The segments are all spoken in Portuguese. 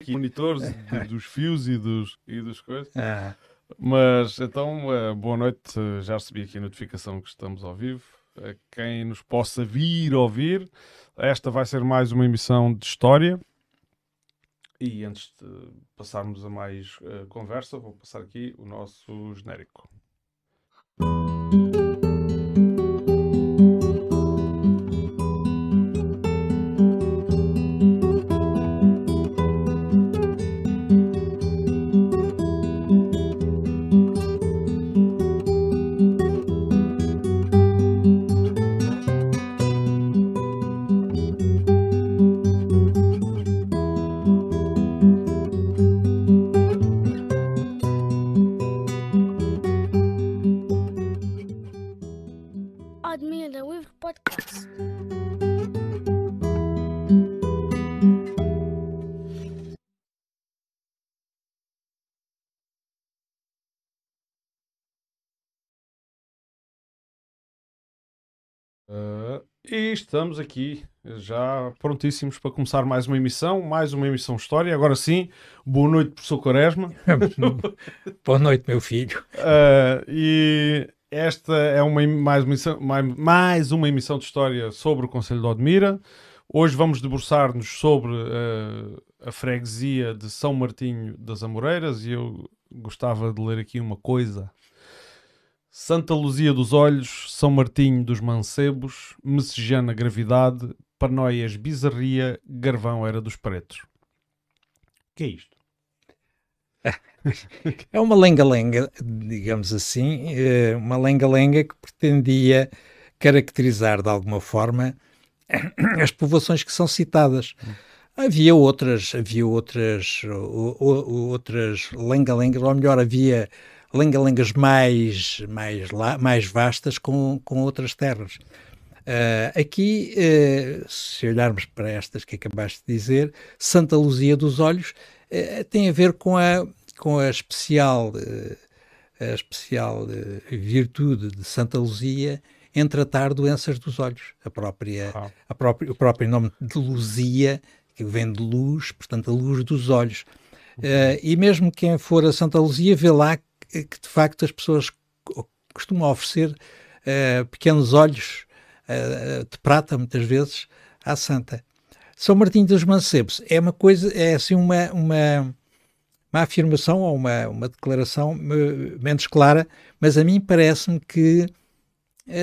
aqui monitores dos fios e dos, e das coisas. Ah. Mas então, uh, boa noite. Já recebi aqui a notificação que estamos ao vivo. A quem nos possa vir ouvir, esta vai ser mais uma emissão de história. E antes de passarmos a mais uh, conversa, vou passar aqui o nosso genérico. Estamos aqui já prontíssimos para começar mais uma emissão, mais uma emissão História. Agora sim, boa noite, professor Quaresma. boa noite, meu filho. Uh, e esta é uma, mais, uma emissão, mais, mais, uma emissão de História sobre o Conselho de Odmira. Hoje vamos debruçar-nos sobre uh, a freguesia de São Martinho das Amoreiras e eu gostava de ler aqui uma coisa Santa Luzia dos Olhos, São Martinho dos Mancebos, Messejana Gravidade, Panóias Bizarria, Garvão Era dos Pretos. O que é isto? É uma lenga-lenga, digamos assim, é uma lenga-lenga que pretendia caracterizar de alguma forma as povoações que são citadas. Havia outras, havia outras, outras lenga-lengas, ou melhor, havia lenga-lengas mais, mais, mais vastas com, com outras terras. Uh, aqui, uh, se olharmos para estas que acabaste de dizer, Santa Luzia dos Olhos uh, tem a ver com a, com a especial, a especial virtude de Santa Luzia em tratar doenças dos olhos. A própria, ah. a própria, o próprio nome de Luzia, que vem de luz, portanto, a luz dos olhos. Uhum. e mesmo quem for a Santa Luzia vê lá que de facto as pessoas costumam oferecer uh, pequenos olhos uh, de prata, muitas vezes, à santa. São Martinho dos Mancebos é uma coisa, é assim uma, uma, uma afirmação ou uma, uma declaração menos clara, mas a mim parece-me que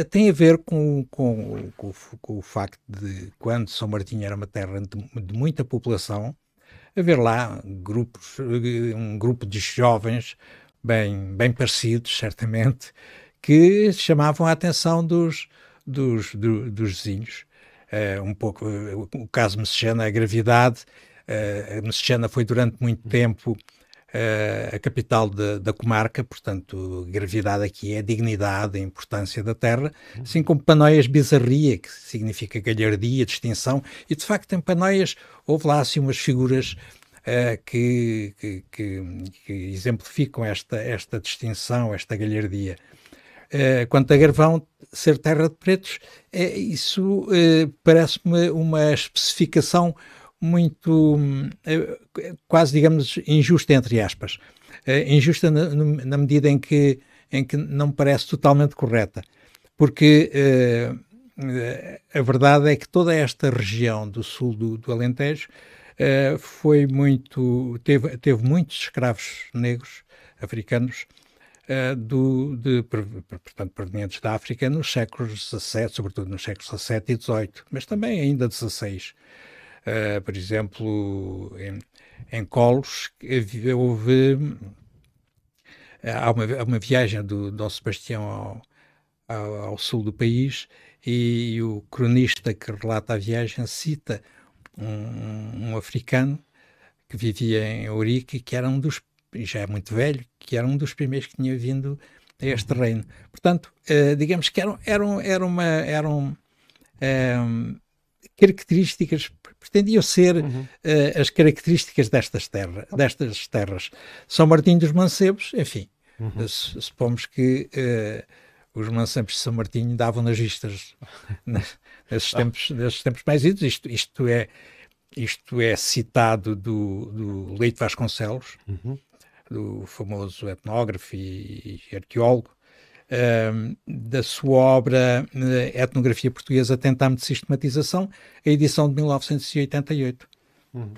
tem a ver com, com, com, com, o facto de quando São Martinho era uma terra de, de muita população, haver lá grupos, um grupo de jovens bem, bem parecidos, certamente, que chamavam a atenção dos, dos, do, dos vizinhos. Uh, um pouco uh, o caso Messejana, a gravidade. Uh, foi durante muito tempo a capital de, da comarca, portanto, gravidade aqui é a dignidade, a importância da terra, assim como Panóias Bizarria, que significa galhardia, distinção, e de facto em Panóias houve lá assim umas figuras uh, que, que, que, que, exemplificam esta, esta distinção, esta galhardia. Uh, quanto a Garvão ser terra de pretos, é, isso uh, parece-me uma especificação muito, quase digamos, injusta, entre aspas. injusta na, na, medida em que, em que não parece totalmente correta. Porque a verdade é que toda esta região do sul do, do Alentejo uh, foi muito, teve, teve muitos escravos negros africanos uh, do, de, portanto, provenientes da África nos séculos XVII, sobretudo nos séculos XVII e XVIII, mas também ainda XVI. Uh, eh, por exemplo, em, em Colos houve há uma, uma viagem do Dom Sebastião ao, ao, ao, sul do país e o cronista que relata a viagem cita um, um africano que vivia em Ourique, que era um dos, já é muito velho, que era um dos primeiros que tinha vindo a este uhum. reino. Portanto, uh, digamos que eram, eram, eram, uma, eram um, características, pretendiam ser uhum. uh, as características destas, terra, destas terras. São Martinho dos Mancebos, enfim, uhum. supomos que uh, os mancebos de São Martinho davam nas vistas nesses tempos, nesses tempos mais idos. Isto, isto é, isto é citado do, do Leite Vasconcelos, uhum. do famoso etnógrafo e, e arqueólogo, uh, da sua obra uh, Etnografia Portuguesa Tentam de Sistematização, a edição de 1988. Uhum.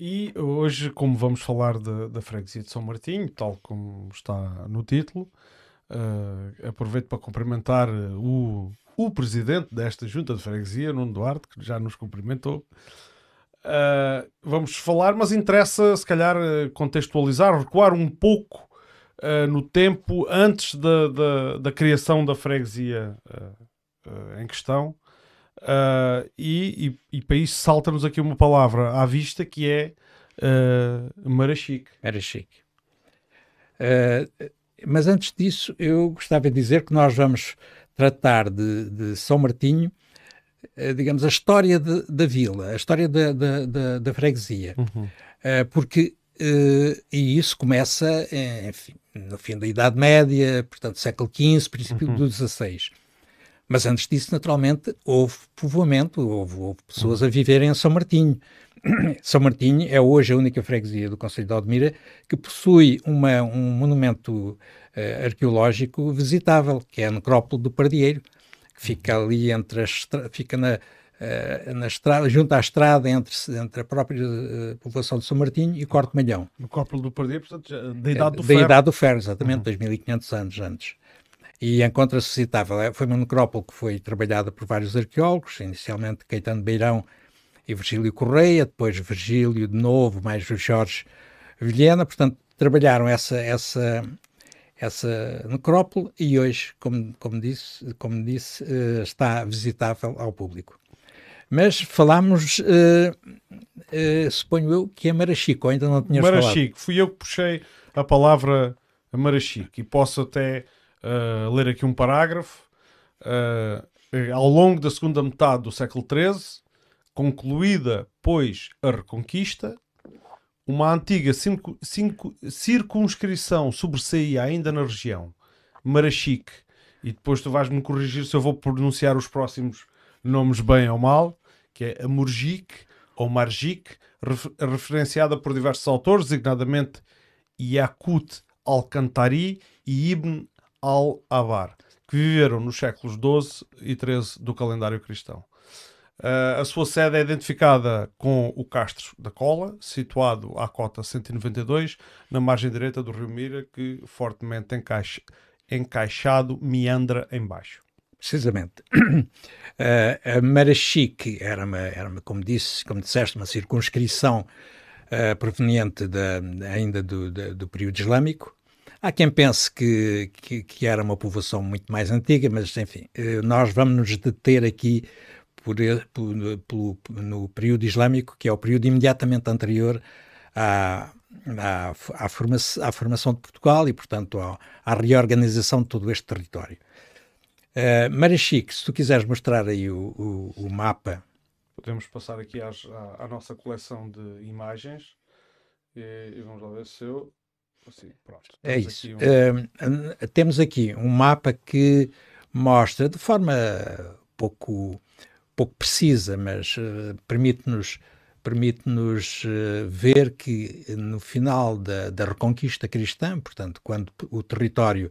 E hoje, como vamos falar da freguesia de São Martinho, tal como está no título, uh, aproveito para cumprimentar o, o presidente desta junta de freguesia, Nuno Duarte, que já nos cumprimentou. Uh, vamos falar, mas interessa, se calhar, contextualizar, recuar um pouco uh, no tempo antes da, da, da, criação da freguesia uh, em questão. E, e, e, para isso salta-nos aqui uma palavra à vista que é Marachique. Marachique. mas antes disso, eu gostava de dizer que nós vamos tratar de, de São Martinho, digamos, a história de, da vila, a história da, da, da, freguesia. Uhum. porque Uh, e isso começa enfim, no fim da Idade Média, portanto, século XV, princípio uhum. do XVI. Mas antes disso, naturalmente, houve povoamento, houve, houve pessoas a viverem em São Martinho. São Martinho é hoje a única freguesia do Conselho de Odmira que possui uma, um monumento uh, arqueológico visitável, que é a Necrópole do Pardieiro, que fica uhum. ali entre as, fica na, uh, na estrada, junto à estrada entre, entre a própria uh, povoação de São Martinho e Corte Malhão. No Cópulo do Perdido, portanto, da Idade do da Ferro. Da Idade do Ferro, exatamente, uhum. 2500 anos antes. E encontra-se citável. É, foi uma necrópole que foi trabalhada por vários arqueólogos, inicialmente Caetano Beirão e Virgílio Correia, depois Virgílio de novo, mais Jorge Vilhena, portanto, trabalharam essa, essa, essa necrópole e hoje, como, como disse, como disse uh, está visitável ao público. Mas falámos, uh, uh, suponho eu, que é Marachico, ainda não Marachico. falado. Marachico, fui eu que puxei a palavra Marachico e posso até ler aqui um parágrafo. ao longo da segunda metade do século XIII, concluída, pois, a Reconquista, uma antiga cinco, cinco, circunscrição sobressaía ainda na região, Marachique, e depois tu vais-me corrigir se eu vou pronunciar os próximos nomes bem ou mal, que é a Murgic ou Margic, referenciada por diversos autores, designadamente Yakut al-Kantari e Ibn al-Abar, que viveram nos séculos XII e XIII do calendário cristão. Uh, a sua sede é identificada com o Castro da Cola, situado à cota 192, na margem direita do rio Mira, que fortemente encaixa, encaixado meandra em baixo. Precisamente. Uh, a Marachique era, uma, era uma, como disse, como disseste, uma circunscrição uh, proveniente da, ainda do, da, do período islâmico. Há quem pense que, que, que, era uma povoação muito mais antiga, mas enfim, uh, nós vamos nos deter aqui por, por, por, no período islâmico, que é o período imediatamente anterior à, à, à, forma, à formação de Portugal e, portanto, à, à reorganização de todo este território. Uh, Marachique, se tu quiseres mostrar aí o, o, o mapa. Podemos passar aqui às, à, à, nossa coleção de imagens e, e, vamos lá ver se eu. Assim, pronto. É isso. Aqui um... uh, temos aqui um mapa que mostra de forma pouco, pouco precisa, mas uh, permite-nos permite-nos ver que no final da, da Reconquista Cristã, portanto, quando o território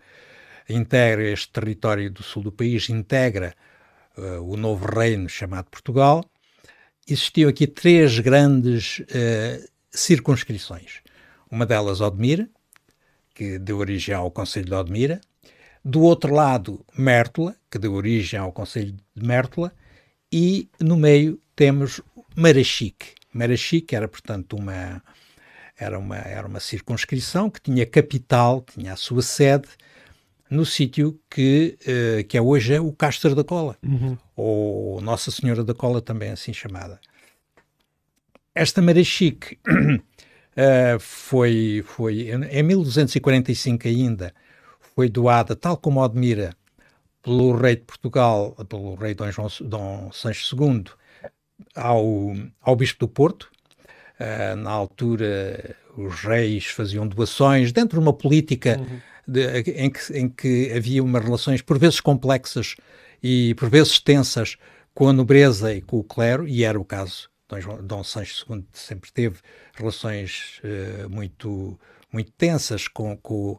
integra este território do sul do país, integra uh, o novo reino chamado Portugal, existiam aqui três grandes uh, circunscrições. Uma delas, Odmira, que deu origem ao Conselho de Odmira. Do outro lado, Mértola, que deu origem ao Conselho de Mértola. E no meio temos Marachique. Marachique era, portanto, uma, era uma, era uma circunscrição que tinha capital, tinha a sua sede no sítio que, uh, que é hoje o Castro da Cola, uhum. ou Nossa Senhora da Cola, também assim chamada. Esta Marachique uh, foi, foi, em 1245 ainda, foi doada, tal como Odmira, pelo rei de Portugal, pelo rei Dom, João, Dom Sancho II, ao, ao bispo do Porto. Uh, na altura, os reis faziam doações dentro de uma política uhum de, em, que, em que havia umas relações por vezes complexas e por vezes tensas com a nobreza e com o clero, e era o caso Dom, Dom Sancho II sempre teve relações uh, muito, muito tensas com, com,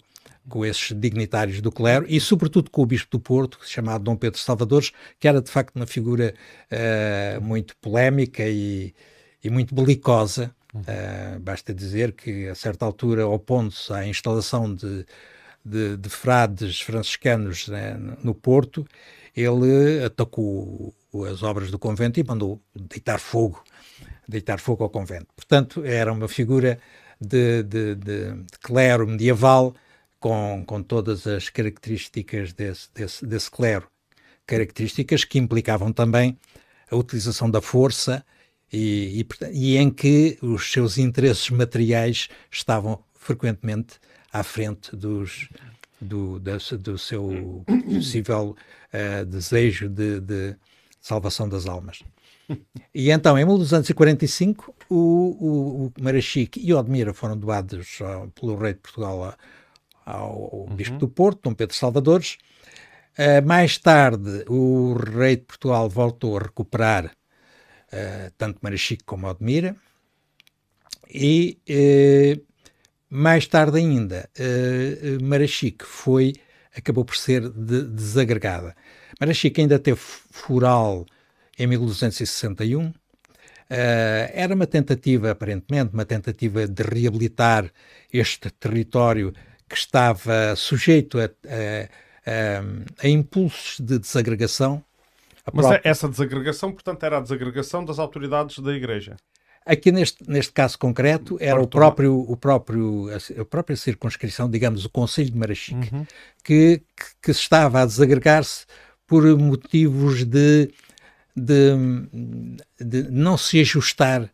com esses dignitários do clero e, sobretudo, com o Bispo do Porto, chamado Dom Pedro Salvadores, que era de facto uma figura uh, muito polémica e, e muito belicosa. Uh, basta dizer que, a certa altura, opondo-se à instalação de, de, de frades franciscanos né, no Porto, ele atacou as obras do convento e mandou deitar fogo, deitar fogo ao convento. Portanto, era uma figura de, de, de, de clero medieval com, com todas as características desse, desse, desse clero, características que implicavam também a utilização da força e, e, e, em que os seus interesses materiais estavam frequentemente à frente dos, do, do, do seu possível uh, desejo de, de, salvação das almas. E então, em 1245, o, o, o Marachique e Odmira foram doados uh, pelo rei de Portugal ao, ao uhum. bispo do Porto, Dom Pedro Salvadores. Uh, mais tarde, o rei de Portugal voltou a recuperar uh, tanto Marachique como Odmira. E mais tarde ainda, uh, Marachique foi, acabou por ser de, desagregada. Marachique ainda teve foral em 1261. Uh, era uma tentativa, aparentemente, uma tentativa de reabilitar este território que estava sujeito a, a, a, a impulsos de desagregação. Mas própria... essa desagregação, portanto, era a desagregação das autoridades da Igreja. Aqui neste, neste caso concreto era o próprio, o próprio, a, própria circunscrição, digamos, o Conselho de Marachique, uhum. que, que, que, estava a desagregar-se por motivos de, de, de, não se ajustar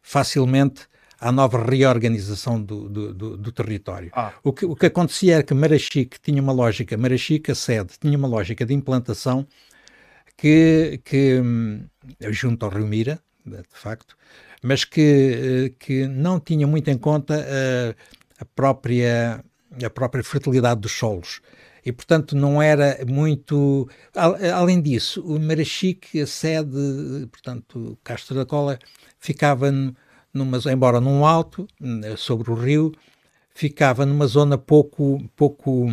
facilmente à nova reorganização do, do, do, do território. Ah. O, que, o que acontecia era que Marachique tinha uma lógica, Marachique, a sede, tinha uma lógica de implantação que, que hum, junto ao Rio Mira, de facto, mas que, eh, que não tinha muito em conta a, eh, a, própria, a própria fertilidade dos solos. E, portanto, não era muito. Além disso, o Marachique, a sede, portanto, Castro da Cola, ficava numa, embora num alto, sobre o rio, ficava numa zona pouco, pouco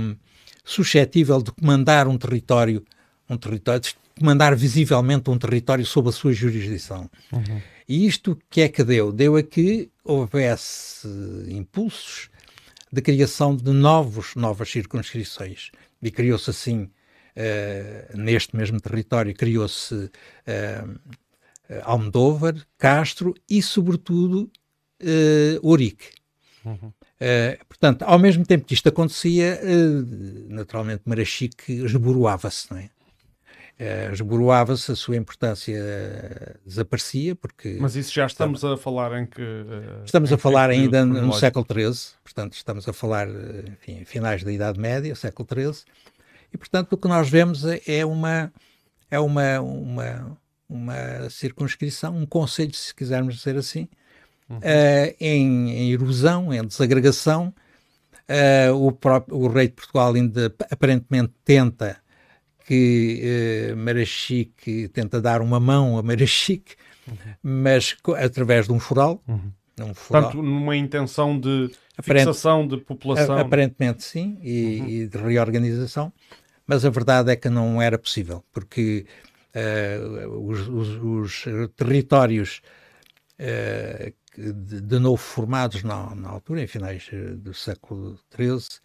suscetível de comandar um território, um território, de comandar visivelmente um território sob a sua jurisdição. Uhum. E isto que é que deu? Deu a que houvesse impulsos de criação de novos, novas circunscrições. E criou-se assim, uh, neste mesmo território, criou-se uh, Almodóvar, Castro e, sobretudo, uh, Ourique. Uhum. Uh, portanto, ao mesmo tempo que isto acontecia, uh, naturalmente Marachique esboroava-se, não é? uh, esboroava-se, a sua importância desaparecia, porque... Mas isso já estamos a falar em que... Estamos a falar ainda no século XIII, portanto estamos a falar, enfim, finais da Idade Média, século XIII, e portanto o que nós vemos é, é uma, é uma, uma, uma circunscrição, um conselho, se quisermos dizer assim, uhum. em, em erosão, em desagregação, Uh, o, próprio, o rei de Portugal ainda aparentemente tenta que uh, Marachique tenta dar uma mão a Marachique, uhum. mas através de um foral. Uhum. Um foral. Portanto, numa intenção de Aparente, fixação de população. Aparentemente sim, e, uhum. e, de reorganização, mas a verdade é que não era possível, porque uh, os, os, os, territórios uh, de, de, novo formados na, na altura, em finais do século XIII,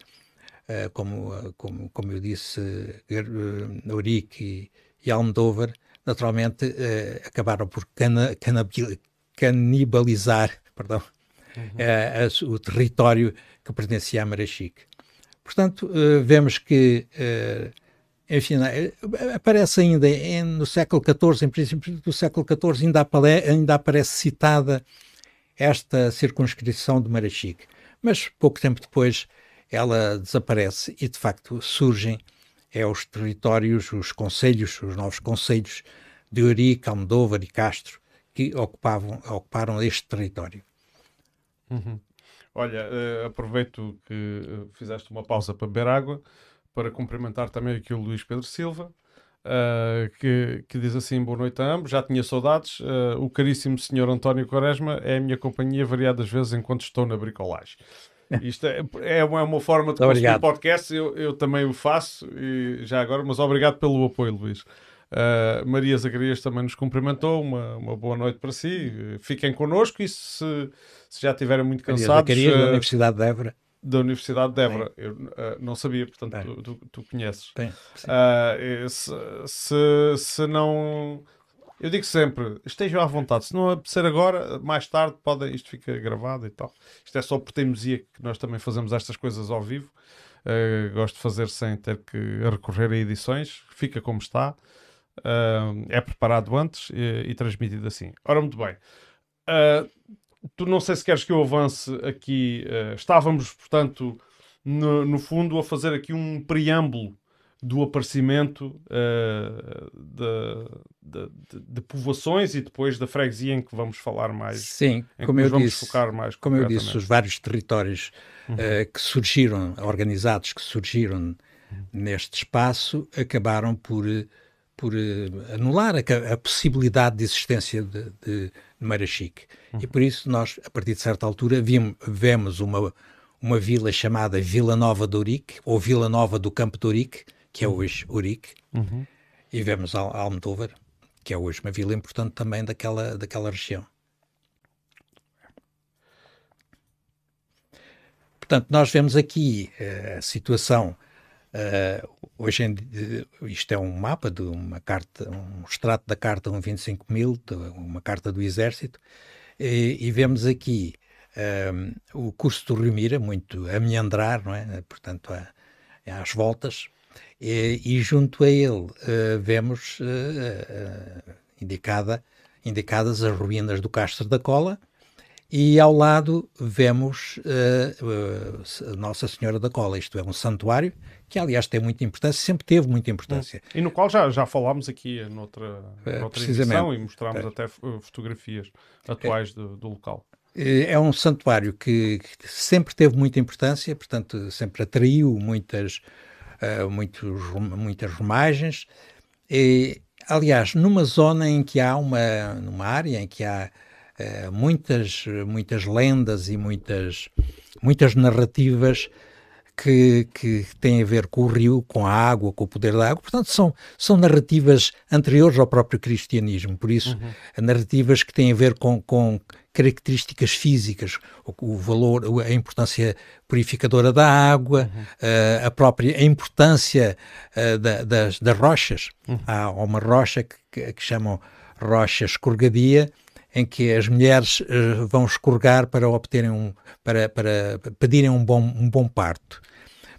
eh, como, eh, como, como eu disse, uh, Eurique e, e Almodóvar, naturalmente uh, acabaram por cana, canibalizar perdão, uhum. uh, o território que pertencia a Marachique. Portanto, vemos que, enfim, aparece ainda em, no século XIV, em princípio do século XIV, ainda, ainda aparece citada esta circunscrição de Marachique. Mas pouco tempo depois ela desaparece e de facto surgem é os territórios, os conselhos, os novos conselhos de Eurique, Almodóvar e Castro que ocupavam, ocuparam este território. Uhum. Olha, uh, aproveito que uh, fizeste uma pausa para beber água para cumprimentar também aqui o Luís Pedro Silva. Uh, que, que, diz assim: Boa noite a ambos, já tinha saudades. Uh, o caríssimo senhor António Quaresma é a minha companhia variadas vezes enquanto estou na bricolagem. Isto é, é, uma, é uma forma de consumir podcast, eu, eu também o faço, e já agora, mas obrigado pelo apoio, Luís. Uh, Maria Zacarias também nos cumprimentou, uma, uma boa noite para si. Fiquem connosco e se, se já estiverem muito cansados. Maria Zacarias, da Universidade de Évora da Universidade de Évora. Eu uh, não sabia, portanto, tu, tu, tu, conheces. Bem, uh, se, se, se, não. Eu digo sempre, estejam à vontade. Se não apetecer agora, mais tarde, pode, isto fica gravado e tal. Isto é só por teimosia que nós também fazemos estas coisas ao vivo. Uh, gosto de fazer sem ter que recorrer a edições. Fica como está. é preparado antes e, e, transmitido assim. Ora, muito bem. Uh, tu não sei se queres que eu avance aqui. Uh, estávamos, portanto, no, no, fundo, a fazer aqui um preâmbulo do aparecimento uh, de, de, de, de, povoações e depois da freguesia em que vamos falar mais. Sim, como eu disse, focar mais como eu disse, os vários territórios uhum. uh, que surgiram, organizados que surgiram uhum. neste espaço, acabaram por por uh, anular a, a, possibilidade de existência de, de, Marachique. Uhum. E por isso nós, a partir de certa altura, vimos, vemos uma, uma vila chamada Vila Nova de Urique, ou Vila Nova do Campo de Urique, que é uhum. hoje Urique, uhum. e vemos Al Almodóvar, que é hoje uma vila importante também daquela, daquela região. Portanto, nós vemos aqui uh, a situação Uh, hoje em dia, isto é um mapa de uma carta, um extrato da carta 125.000, uma carta do Exército, e, e vemos aqui um, o curso do Rio Mira, muito a meandrar, não é? Portanto, a, às voltas, e, e, junto a ele uh, vemos uh, indicada, indicadas as ruínas do Castro da Cola, e ao lado vemos uh, Nossa Senhora da Cola, isto é, um santuário que, aliás, tem muita importância, sempre teve muita importância. E no qual já, já falámos aqui noutra, uh, noutra edição e mostramos até fotografias atuais do, do local. É um santuário que, que, sempre teve muita importância, portanto, sempre atraiu muitas, muitos, muitas romagens. E, aliás, numa zona em que há uma, numa área em que há eh, muitas, muitas lendas e muitas, muitas narrativas que, que têm a ver com o rio, com a água, com o poder da água. Portanto, são, são narrativas anteriores ao próprio cristianismo. Por isso, uhum. narrativas que têm a ver com, com características físicas, o, valor, a importância purificadora da água, uhum. uh, a própria a importância uh, da, das, das rochas. Uhum. Há uma rocha que, que, que chamam rocha escorregadia, em que as mulheres uh, vão escorregar para obterem um, para, para pedirem um bom, um bom parto.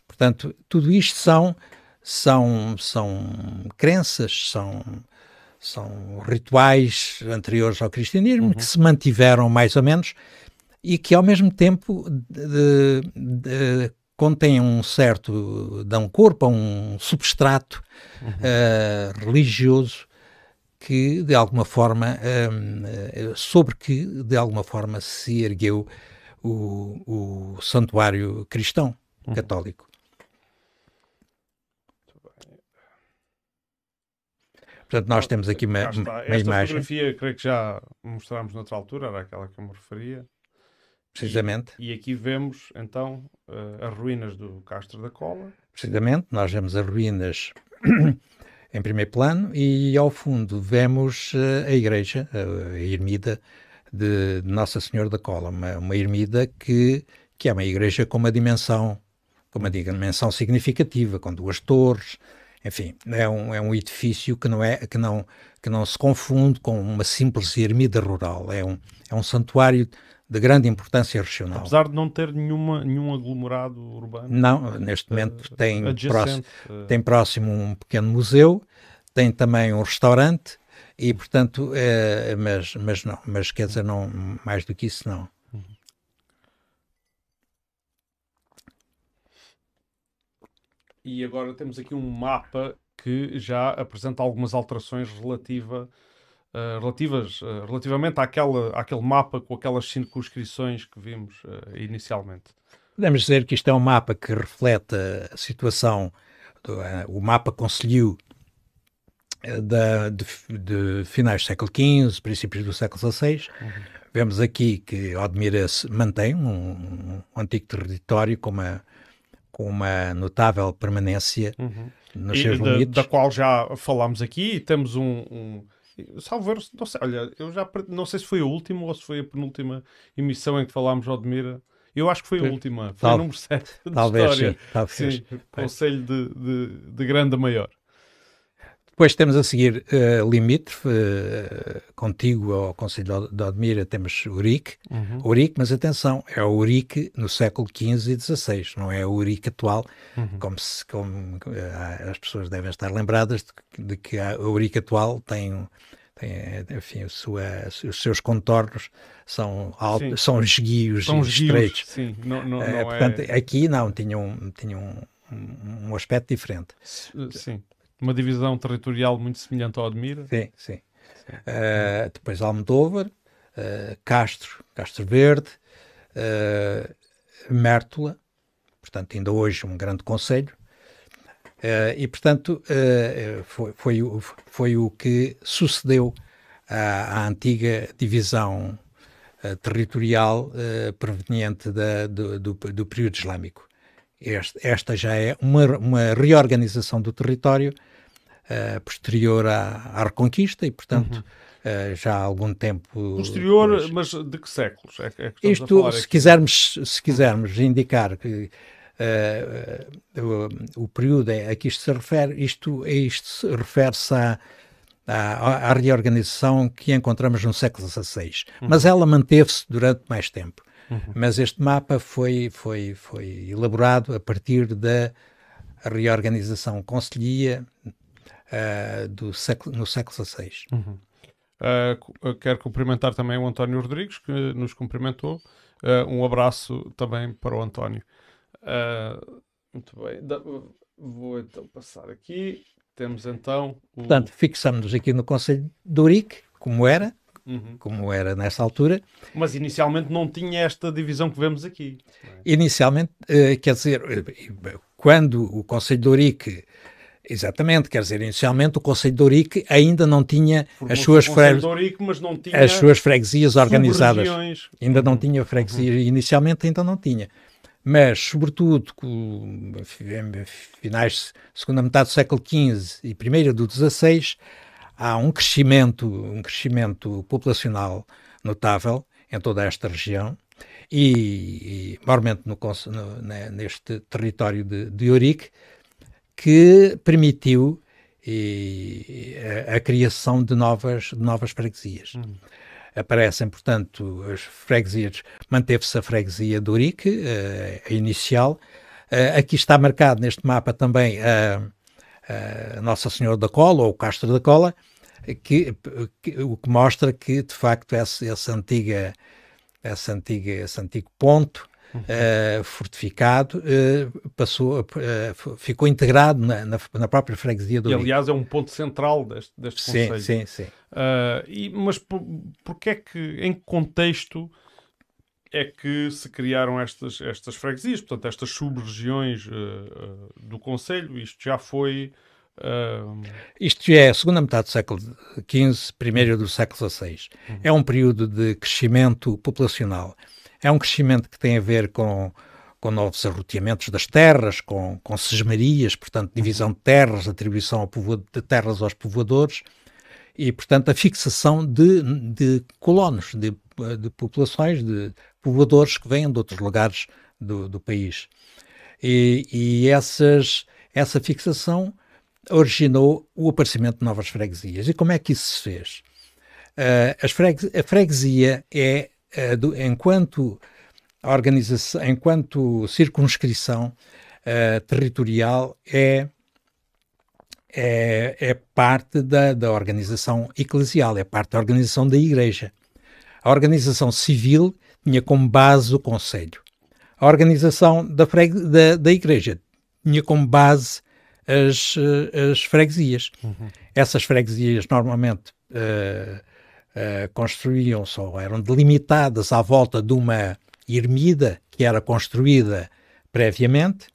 Portanto, tudo isto são, são, são crenças, são, são rituais anteriores ao cristianismo uhum. que se mantiveram mais ou menos e que ao mesmo tempo de, de, contêm um certo, dão corpo a um substrato uhum. uh, religioso que de alguma forma um, sobre que de alguma forma se ergueu o, o santuário cristão uhum. católico. Portanto, nós temos aqui uma, uma Esta imagem. fotografia, creio que já mostrámos noutra altura, era aquela que eu me referia. Precisamente. E, e aqui vemos, então, uh, as ruínas do Castro da Cola. Precisamente, nós vemos as ruínas em primeiro plano e ao fundo vemos uh, a igreja, a, a ermida de Nossa Senhora da Cola, uma, uma ermida que, que é uma igreja com uma dimensão com uma dimensão significativa, com duas torres, enfim, é um, é um edifício que não, é, que, não, que não se confunde com uma simples ermida rural, é um, é um santuário de grande importância regional. Apesar de não ter nenhuma, nenhum aglomerado urbano? Não, neste momento uh, tem, próximo, uh... tem próximo um pequeno museu, tem também um restaurante e, portanto, é, mas, mas não, mas quer dizer, não, mais do que isso, não. E agora temos aqui um mapa que já apresenta algumas alterações relativa Uh, relativas, uh, relativamente àquela, àquele mapa com aquelas circunscrições que vimos uh, inicialmente. Podemos dizer que isto é um mapa que reflete a situação, do, o mapa conselho da, de, de, finais do século XV, princípios do século XVI. Uhum. Vemos aqui que Odmira mantém um, um, antigo território com uma, com uma notável permanência uhum. nos e seus da, limites. Da qual já falámos aqui temos um... um... Salvo não sei, olha, eu já não sei se foi a última ou se foi a penúltima emissão em que falámos de Odmira. Eu acho que foi a última, foi Tal, o número 7 de talvez, história. Sim, talvez. Sim, Conselho de, de, de Grande a Maior. Depois temos a seguir uh, limítrofe, uh, contíguo ao Conselho de Odmira, temos Urique. Uhum. Urique, mas atenção, é o Urique no século XV e XVI, não é o Urique atual, uhum. como, se, como uh, as pessoas devem estar lembradas de, de que a, o Urique atual tem, tem enfim, sua, os seus contornos são, altos, são esguios são estreitos. Sim, não, não, não portanto, é... aqui não, tinham, tinham um, um aspecto diferente. Sim. Uma divisão territorial muito semelhante ao Admira. Sim, sim. sim. Uh, depois Almodóvar, uh, Castro, Castro Verde, uh, Mértola, portanto, ainda hoje um grande conselho. e, portanto, foi, foi, foi o que sucedeu à, à antiga divisão territorial proveniente da, do, do, do período islâmico. Este, esta já é uma, uma reorganização do território uh, posterior à, à, Reconquista e, portanto, uhum. uh, já há algum tempo. Posterior, depois. mas de que séculos? É, é que Isto, se quisermos, se quisermos indicar que uh, o, o, período a que isto se refere, isto, isto refere-se à, à, à, reorganização que encontramos no século XVI. Uhum. Mas ela manteve-se durante mais tempo. Uhum. Mas este mapa foi, foi, foi elaborado a partir da reorganização conselhia uh, do século, no século XVI. Uhum. Uh, quero cumprimentar também o António Rodrigues, que nos cumprimentou. Uh, um abraço também para o António. muito bem. Da, vou então passar aqui. Temos então. O... Portanto, fixamos-nos aqui no Conselho de Urique, como era, Uhum. como era nessa altura. Mas inicialmente não tinha esta divisão que vemos aqui. Inicialmente, quer dizer, quando o Conselho de Urique Exatamente, quer dizer, inicialmente o Conselho de Ourique ainda não tinha as suas, fre... as suas freguesias organizadas. Ainda não tinha freguesias, uhum. inicialmente ainda não tinha. Mas, sobretudo, com finais segunda metade do século XV e primeira do XVI, há um crescimento, um crescimento populacional notável em toda esta região e, e maiormente no, no, neste território de, de Ourique, que permitiu e, a, a, criação de novas, de novas freguesias. Hum. Aparecem, portanto, as freguesias, manteve-se a freguesia de Urique, uh, a inicial. Uh, aqui está marcado neste mapa também a, Nossa Senhora da Cola, ou o Castro da Cola, que, que, o que mostra que, de facto, esse, esse, antiga, esse, antiga, esse antigo ponto uh, fortificado, uh, passou, uh, ficou integrado na, na, na, própria freguesia do E, aliás, é um ponto central deste, deste sim, conselho. Sim, sim, e, mas por, porque é que, em que contexto é que se criaram estas, estas freguesias, portanto, estas sub-regiões do conselho? Isto já foi... Uh... Isto é a segunda metade do século XV, primeiro do século XVI. Uhum. É um período de crescimento populacional. É um crescimento que tem a ver com, com novos arroteamentos das terras, com, com sesmarias, portanto, divisão de terras, atribuição de terras aos povoadores e, portanto, a fixação de, de colonos, de, de populações, de povoadores que vêm de outros lugares do, do país. E, e essas, essa fixação originou o aparecimento de novas freguesias. E como é que isso se fez? Uh, a freguesia é uh, do, enquanto organização, enquanto circunscrição uh, territorial é, é, é parte da, da organização eclesial, é parte da organização da Igreja. A organização civil tinha como base o Conselho. A organização da, da, da Igreja tinha como base as, as freguesias. Uhum. Essas freguesias normalmente uh, uh, construíam-se ou eram delimitadas à volta de uma ermida que era construída previamente.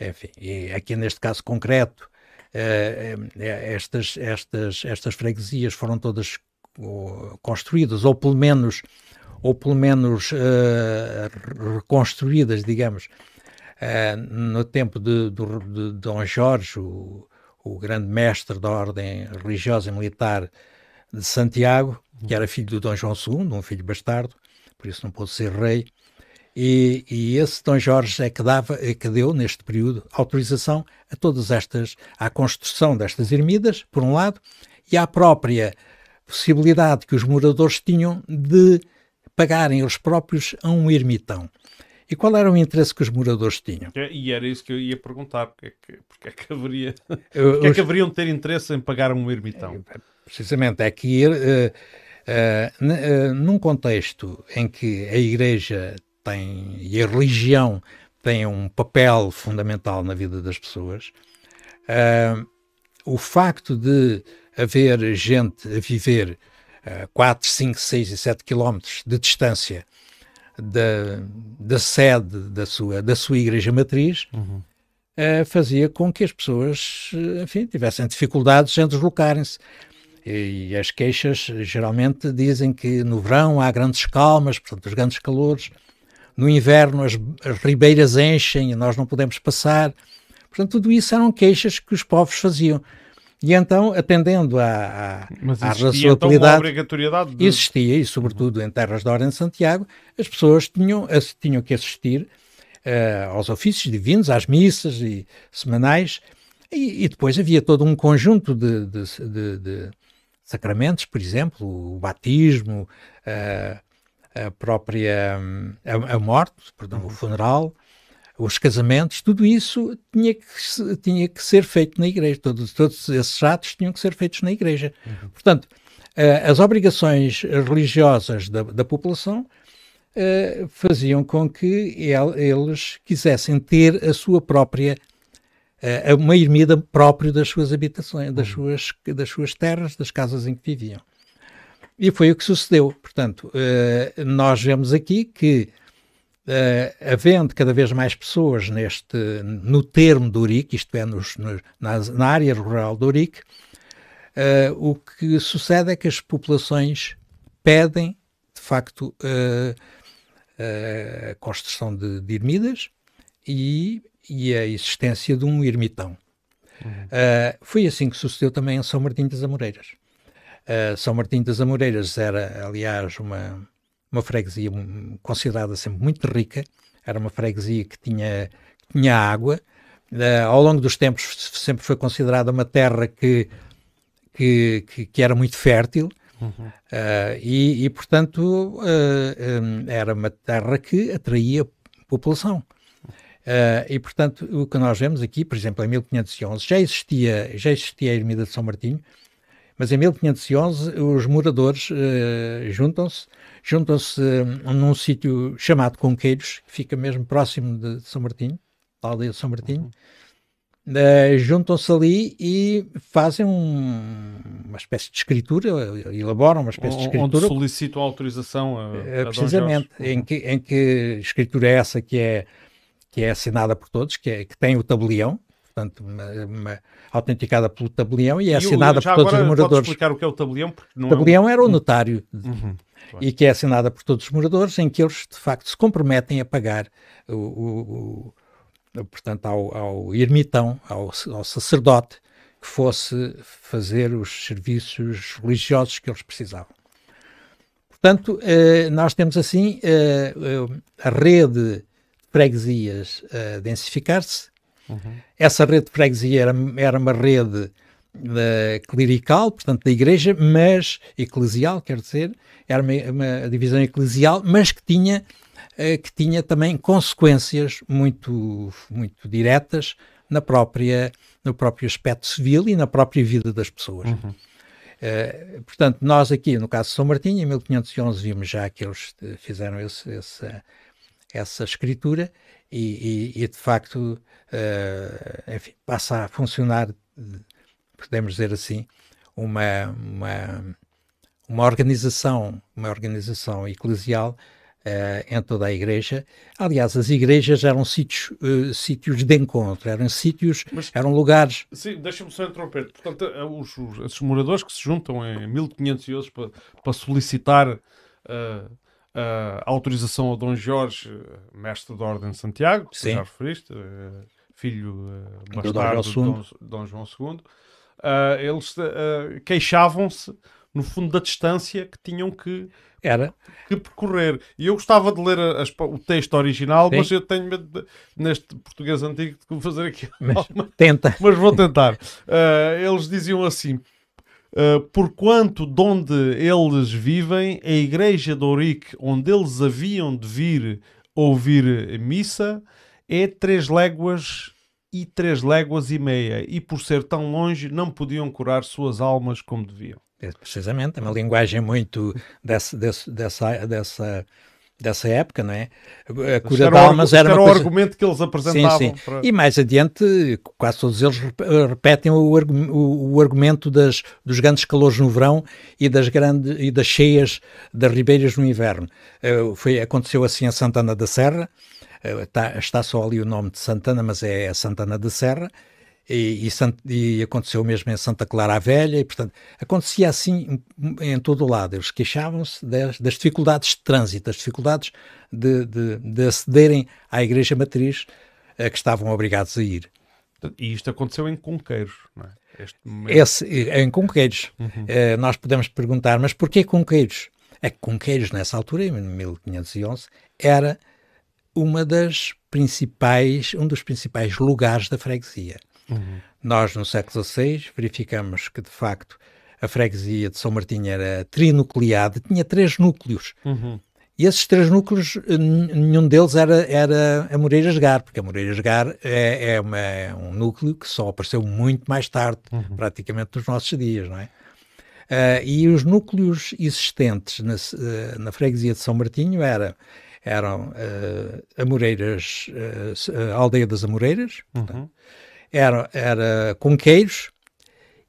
Enfim, e aqui neste caso concreto, estas, estas, estas freguesias foram todas construídas, ou pelo menos, ou pelo menos reconstruídas, digamos, no tempo de, de, de Dom Jorge, o, o grande mestre da ordem religiosa e militar de Santiago, que era filho do Dom João II, um filho bastardo, por isso não pôde ser rei. E, e, esse Dom Jorge é que, dava, é que deu, neste período, autorização a todas estas, à construção destas ermidas, por um lado, e à própria possibilidade que os moradores tinham de pagarem eles próprios a um ermitão. E qual era o interesse que os moradores tinham? É, e era isso que eu ia perguntar, porque é que, porque é que, haveria, porque é que haveriam de ter interesse em pagar um ermitão? É, precisamente, é que uh, uh, uh, num contexto em que a Igreja tem, e a religião tem um papel fundamental na vida das pessoas, o facto de haver gente a viver uh, 4, 5, 6 e 7 quilómetros de distância da, da sede da sua, da sua igreja matriz, uhum. uh, fazia com que as pessoas, enfim, tivessem dificuldades em deslocarem-se. E, e as queixas geralmente dizem que no verão há grandes calmas, portanto, os grandes calores. No inverno as, as ribeiras enchem e nós não podemos passar. Portanto, tudo isso eram queixas que os povos faziam. E então, atendendo à, à, Mas à razoabilidade, então obrigatoriedade de... existia, e sobretudo em terras da Ordem de Santiago, as pessoas tinham, tinham que assistir uh, aos ofícios divinos, às missas e semanais, e, e depois havia todo um conjunto de, de, de, sacramentos, por exemplo, o batismo, uh, a própria a, a morte, perdão, o uhum. funeral, os casamentos, tudo isso tinha que, tinha que ser feito na igreja. Todos, todos esses atos tinham que ser feitos na igreja. Uhum. Portanto, uh, as obrigações religiosas da, da população uh, faziam com que el, eles quisessem ter a sua própria, uh, uma ermida própria das suas habitações, das, uhum. suas, das suas terras, das casas em que viviam. E foi o que sucedeu. Portanto, nós vemos aqui que uh, havendo cada vez mais pessoas neste, no termo do Urique, isto é, nos, nos, na, na, área rural do Urique, uh, o que sucede é que as populações pedem, de facto, uh, a construção de, de ermidas e, e, a existência de um ermitão. Uhum. foi assim que sucedeu também em São Martinho das Amoreiras. São Martinho das Amoreiras era, aliás, uma, uma freguesia considerada sempre muito rica, era uma freguesia que tinha, que tinha água, uh, ao longo dos tempos sempre foi considerada uma terra que, que, que, que era muito fértil, uhum. uh, e, e, portanto, uh, um, era uma terra que atraía população. Uh, e, portanto, o que nós vemos aqui, por exemplo, em 1511, já existia, já existia a Ermida de São Martinho, mas em 1511 os moradores uh, juntam-se, juntam-se uh, num sítio chamado Conqueiros, que fica mesmo próximo de São Martinho, da aldeia de São Martinho. Uh, juntam-se ali e fazem um, uma espécie de escritura, elaboram uma espécie de escritura. Onde solicitam autorização a, a Precisamente, em que, em que escritura é essa que é, que é assinada por todos, que, é, que tem o tabelião, portanto, uma, uma, autenticada pelo tabelião e é assinada e o, por todos os moradores. explicar o que é o tabelião? o tabelião é um... era o notário uhum, e que é assinada por todos os moradores, em que eles de facto se comprometem a pagar o, o, o portanto, ao, ao ermitão, ao, ao sacerdote que fosse fazer os serviços religiosos que eles precisavam. Portanto, eh, nós temos assim eh, eh, a rede de freguesias a densificar-se, Uhum. Essa rede de freguesia era, era uma rede uh, clerical, portanto da igreja, mas eclesial, quer dizer, era uma, uma divisão eclesial, mas que tinha, uh, que tinha também consequências muito, muito diretas na própria, no próprio aspecto civil e na própria vida das pessoas. Uhum. Uh, portanto, nós aqui, no caso de São Martinho, em 1511, vimos já que eles fizeram esse, esse, essa escritura e, e, e de facto uh, enfim, passa a funcionar, podemos dizer assim, uma, uma, uma organização, uma organização eclesial uh, em toda a igreja. Aliás, as igrejas eram sítios, uh, sítios de encontro, eram sítios, Mas, eram lugares. Sim, deixa-me só interromper. Portanto, os, os, esses moradores que se juntam em 1511 para, para solicitar uh, a autorização ao Dom Jorge, mestre da Ordem de Santiago, que já referiste, filho bastardo de Dom, Dom, João II, eles queixavam-se no fundo da distância que tinham que era. Que percorrer. E eu gostava de ler as, o texto original, Sim. mas eu tenho medo de, neste português antigo de fazer aqui. Mas, tenta. Mas vou tentar. Uh, eles diziam assim: uh, Porquanto de onde eles vivem, a igreja de Ourique, onde eles haviam de vir ouvir missa, é três léguas e três léguas e meia, e por ser tão longe, não podiam curar suas almas como deviam. É, precisamente, é uma linguagem muito desse, dessa, dessa, dessa época, não é? A cura era de almas era, era o coisa... argumento que eles apresentavam. Sim, sim. Para... E mais adiante, quase todos eles repetem o, o, o, argumento das, dos grandes calores no verão e das, grandes, e das cheias das ribeiras no inverno. Uh, foi, aconteceu assim a Santana da Serra, uh, está, está só ali o nome de Santana, mas é Santana da Serra, e, e, e, aconteceu mesmo em Santa Clara a Velha, e portanto acontecia assim em, em todo o lado. Eles queixavam-se das, das, dificuldades de trânsito, das dificuldades de, de, de acederem à Igreja Matriz a que estavam obrigados a ir. E isto aconteceu em Conqueiros, não é? Esse, em Conqueiros. Uhum. Uh, nós podemos perguntar, mas porquê Conqueiros? É que Conqueiros, nessa altura, em 1511, era uma das principais, um dos principais lugares da freguesia. Uhum. Nós, no século XVI, verificamos que, de facto, a freguesia de São Martinho era trinucleada, tinha três núcleos. Uhum. E esses três núcleos, nenhum deles era, era a Moreiras Gar, porque a Moreiras Gar é, é, uma, é um núcleo que só apareceu muito mais tarde, uhum. praticamente nos nossos dias, não é? Uh, e os núcleos existentes na, uh, na freguesia de São Martinho era, eram uh, Amoreiras, a aldeia das Amoreiras, uhum. portanto, era, era Conqueiros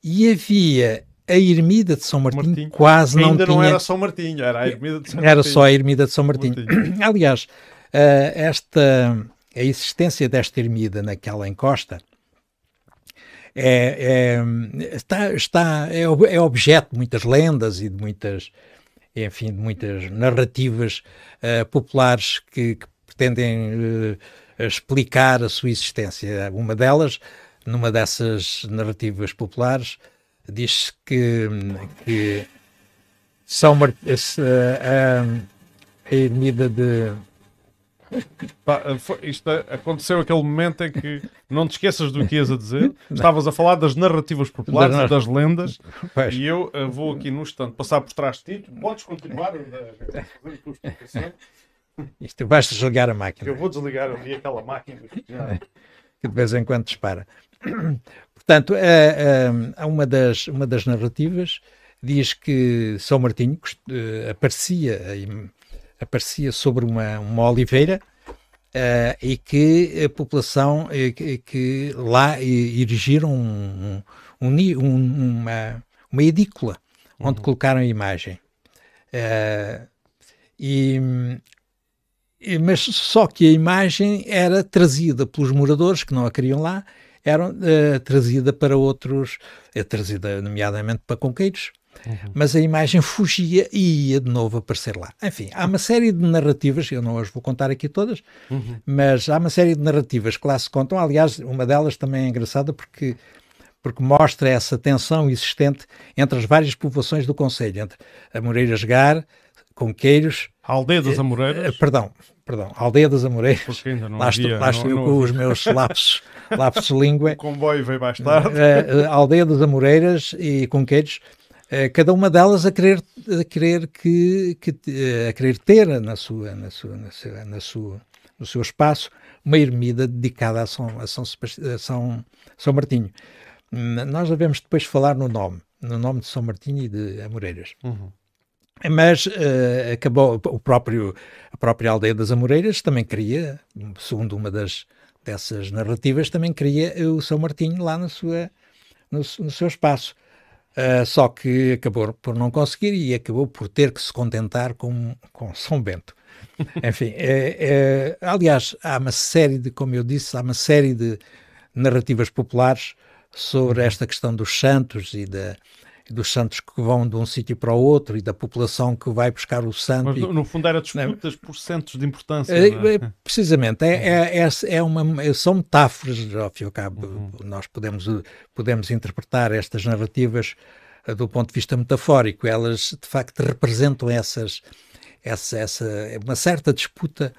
e havia a Ermida de São Martinho, Martinho. quase não ainda tinha... não era São Martinho, era a Ermida de São Martinho. Era só a Ermida de São Martinho. Martinho. Aliás, uh, esta, a existência desta ermida naquela encosta é, é, está, está, é, é objeto de muitas lendas e de muitas, enfim, de muitas narrativas uh, populares que, que pretendem uh, explicar a sua existência. Uma delas, numa dessas narrativas populares, diz que, que São Mar... a, a ermida de isto aconteceu aquele momento em que não te esqueças do que ias a dizer. Estavas a falar das narrativas populares das, das lendas pois. e eu vou aqui no instante passar por trás de ti. Podes continuar a fazer a tua explicação. Isto basta desligar a máquina. Eu vou desligar ali aquela máquina que de vez em quando dispara. Portanto, a, a, uma, das, uma das narrativas diz que São Martinho uh, aparecia, aparecia sobre uma, uma oliveira uh, e que a população, uh, que, que, lá erigiram um, um, um, uma, uma edícula onde uhum. colocaram a imagem. e mas só que a imagem era trazida pelos moradores que não a queriam lá, era uh, trazida para outros, é trazida nomeadamente para conqueiros, uhum. mas a imagem fugia e ia de novo aparecer lá. Enfim, há uma série de narrativas, eu não as vou contar aqui todas, uhum. mas há uma série de narrativas que lá se contam. Aliás, uma delas também é engraçada porque porque mostra essa tensão existente entre as várias povoações do Conselho, entre a Moreiras Gar, Conqueiros, a aldeia das eh, Amoreiras? Uh, perdão, perdão, a aldeia das Amoreiras. Porque ainda não lá havia, lá estou com os meus lapsos, lapsos de língua. O comboio veio mais tarde. Uh, a aldeia das Amoreiras e Conqueiros, cada uma delas a querer, a querer, que, que a querer ter na sua, na sua, na sua, na sua, no seu espaço uma ermida dedicada a São, a São, a São, São Martinho. Nós devemos depois falar no nome, no nome de São Martinho e de Amoreiras. Uhum. Mas uh, acabou o próprio, a própria aldeia das Amoreiras também queria, segundo uma das dessas narrativas, também queria o São Martinho lá na sua, no, no seu espaço. Uh, só que acabou por não conseguir e acabou por ter que se contentar com, com São Bento. Enfim, é, é, aliás, há uma série de, como eu disse, há uma série de narrativas populares sobre uhum. esta questão dos santos e da, dos santos que vão de um sítio para o outro e da população que vai buscar o santo. Mas, e, no fundo era disputas por centros de importância. É, é? é? Precisamente, é, é, é, é uma, são metáforas, ao fim e ao cabo. Uhum. Nós podemos, podemos interpretar estas narrativas uh, do ponto de vista metafórico. Elas, de facto, representam essas, essa, essa, uma certa disputa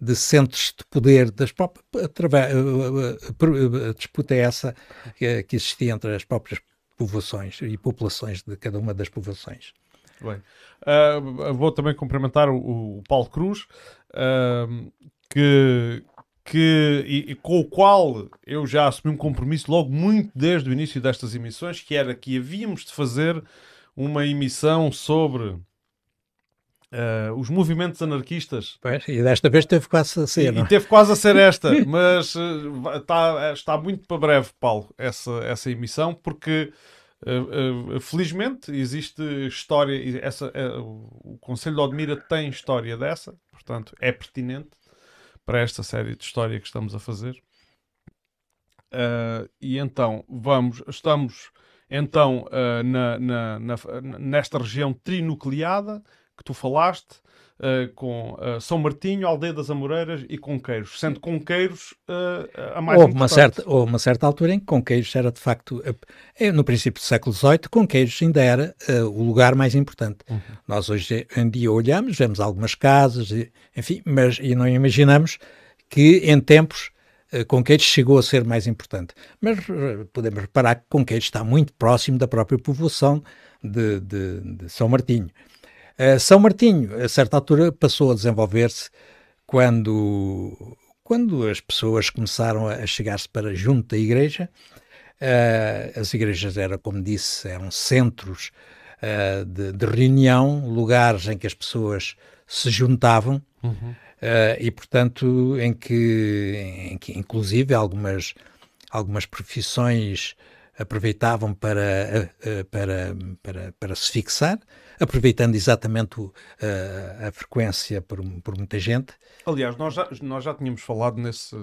de centros de poder das próprias, através, a disputa essa que existia entre as próprias povoações e populações de cada uma das povoações. Bem, uh, vou também cumprimentar o, o Paulo Cruz, uh, que, que, e, e, com o qual eu já assumi um compromisso logo muito desde o início destas emissões, que era que havíamos de fazer uma emissão sobre Uh, os movimentos anarquistas. Pois, e desta vez teve quase a ser. E, e é? teve quase a ser esta, mas uh, está, está muito para breve, Paulo, essa, essa emissão, porque uh, felizmente existe história. Essa, o Conselho de Odmira tem história dessa, portanto é pertinente para esta série de história que estamos a fazer. e então vamos, estamos então na, na, na, nesta região trinucleada que tu falaste, uh, com uh, São Martinho, Aldeia das Amoreiras e Conqueiros, sendo Conqueiros uh, a mais houve uma certa Houve uma certa altura em que Conqueiros era de facto, no princípio do século XVIII, Conqueiros ainda era o lugar mais importante. Uhum. Nós hoje em dia olhamos, vemos algumas casas, enfim, mas e não imaginamos que em tempos Conqueiros chegou a ser mais importante. Mas podemos reparar que Conqueiros está muito próximo da própria povoação de, de, de São Martinho. Uh, São Martinho, a certa altura, passou a desenvolver-se quando, quando as pessoas começaram a chegar-se para junto da igreja. Uh, as igrejas eram, como disse, eram centros uh, de, de, reunião, lugares em que as pessoas se juntavam uhum. e, portanto, em que, em que inclusive algumas, algumas profissões aproveitavam para, para, para, para se fixar aproveitando exatamente uh, a frequência por, por, muita gente. Aliás, nós já, nós já tínhamos falado nesse,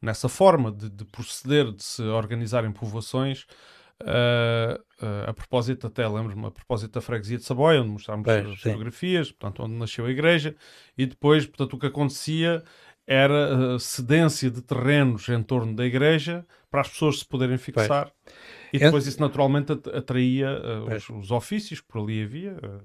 nessa forma de, de proceder, de se organizar em povoações. Uh, uh, a propósito, até lembro-me, a propósito da freguesia de Saboia, onde mostrámos as fotografias, portanto, onde nasceu a igreja, e depois, portanto, o que acontecia era a cedência de terrenos em torno da igreja para as pessoas se poderem fixar. Pois. E depois isso naturalmente atraía uh, os, os, ofícios que por ali havia. Uh,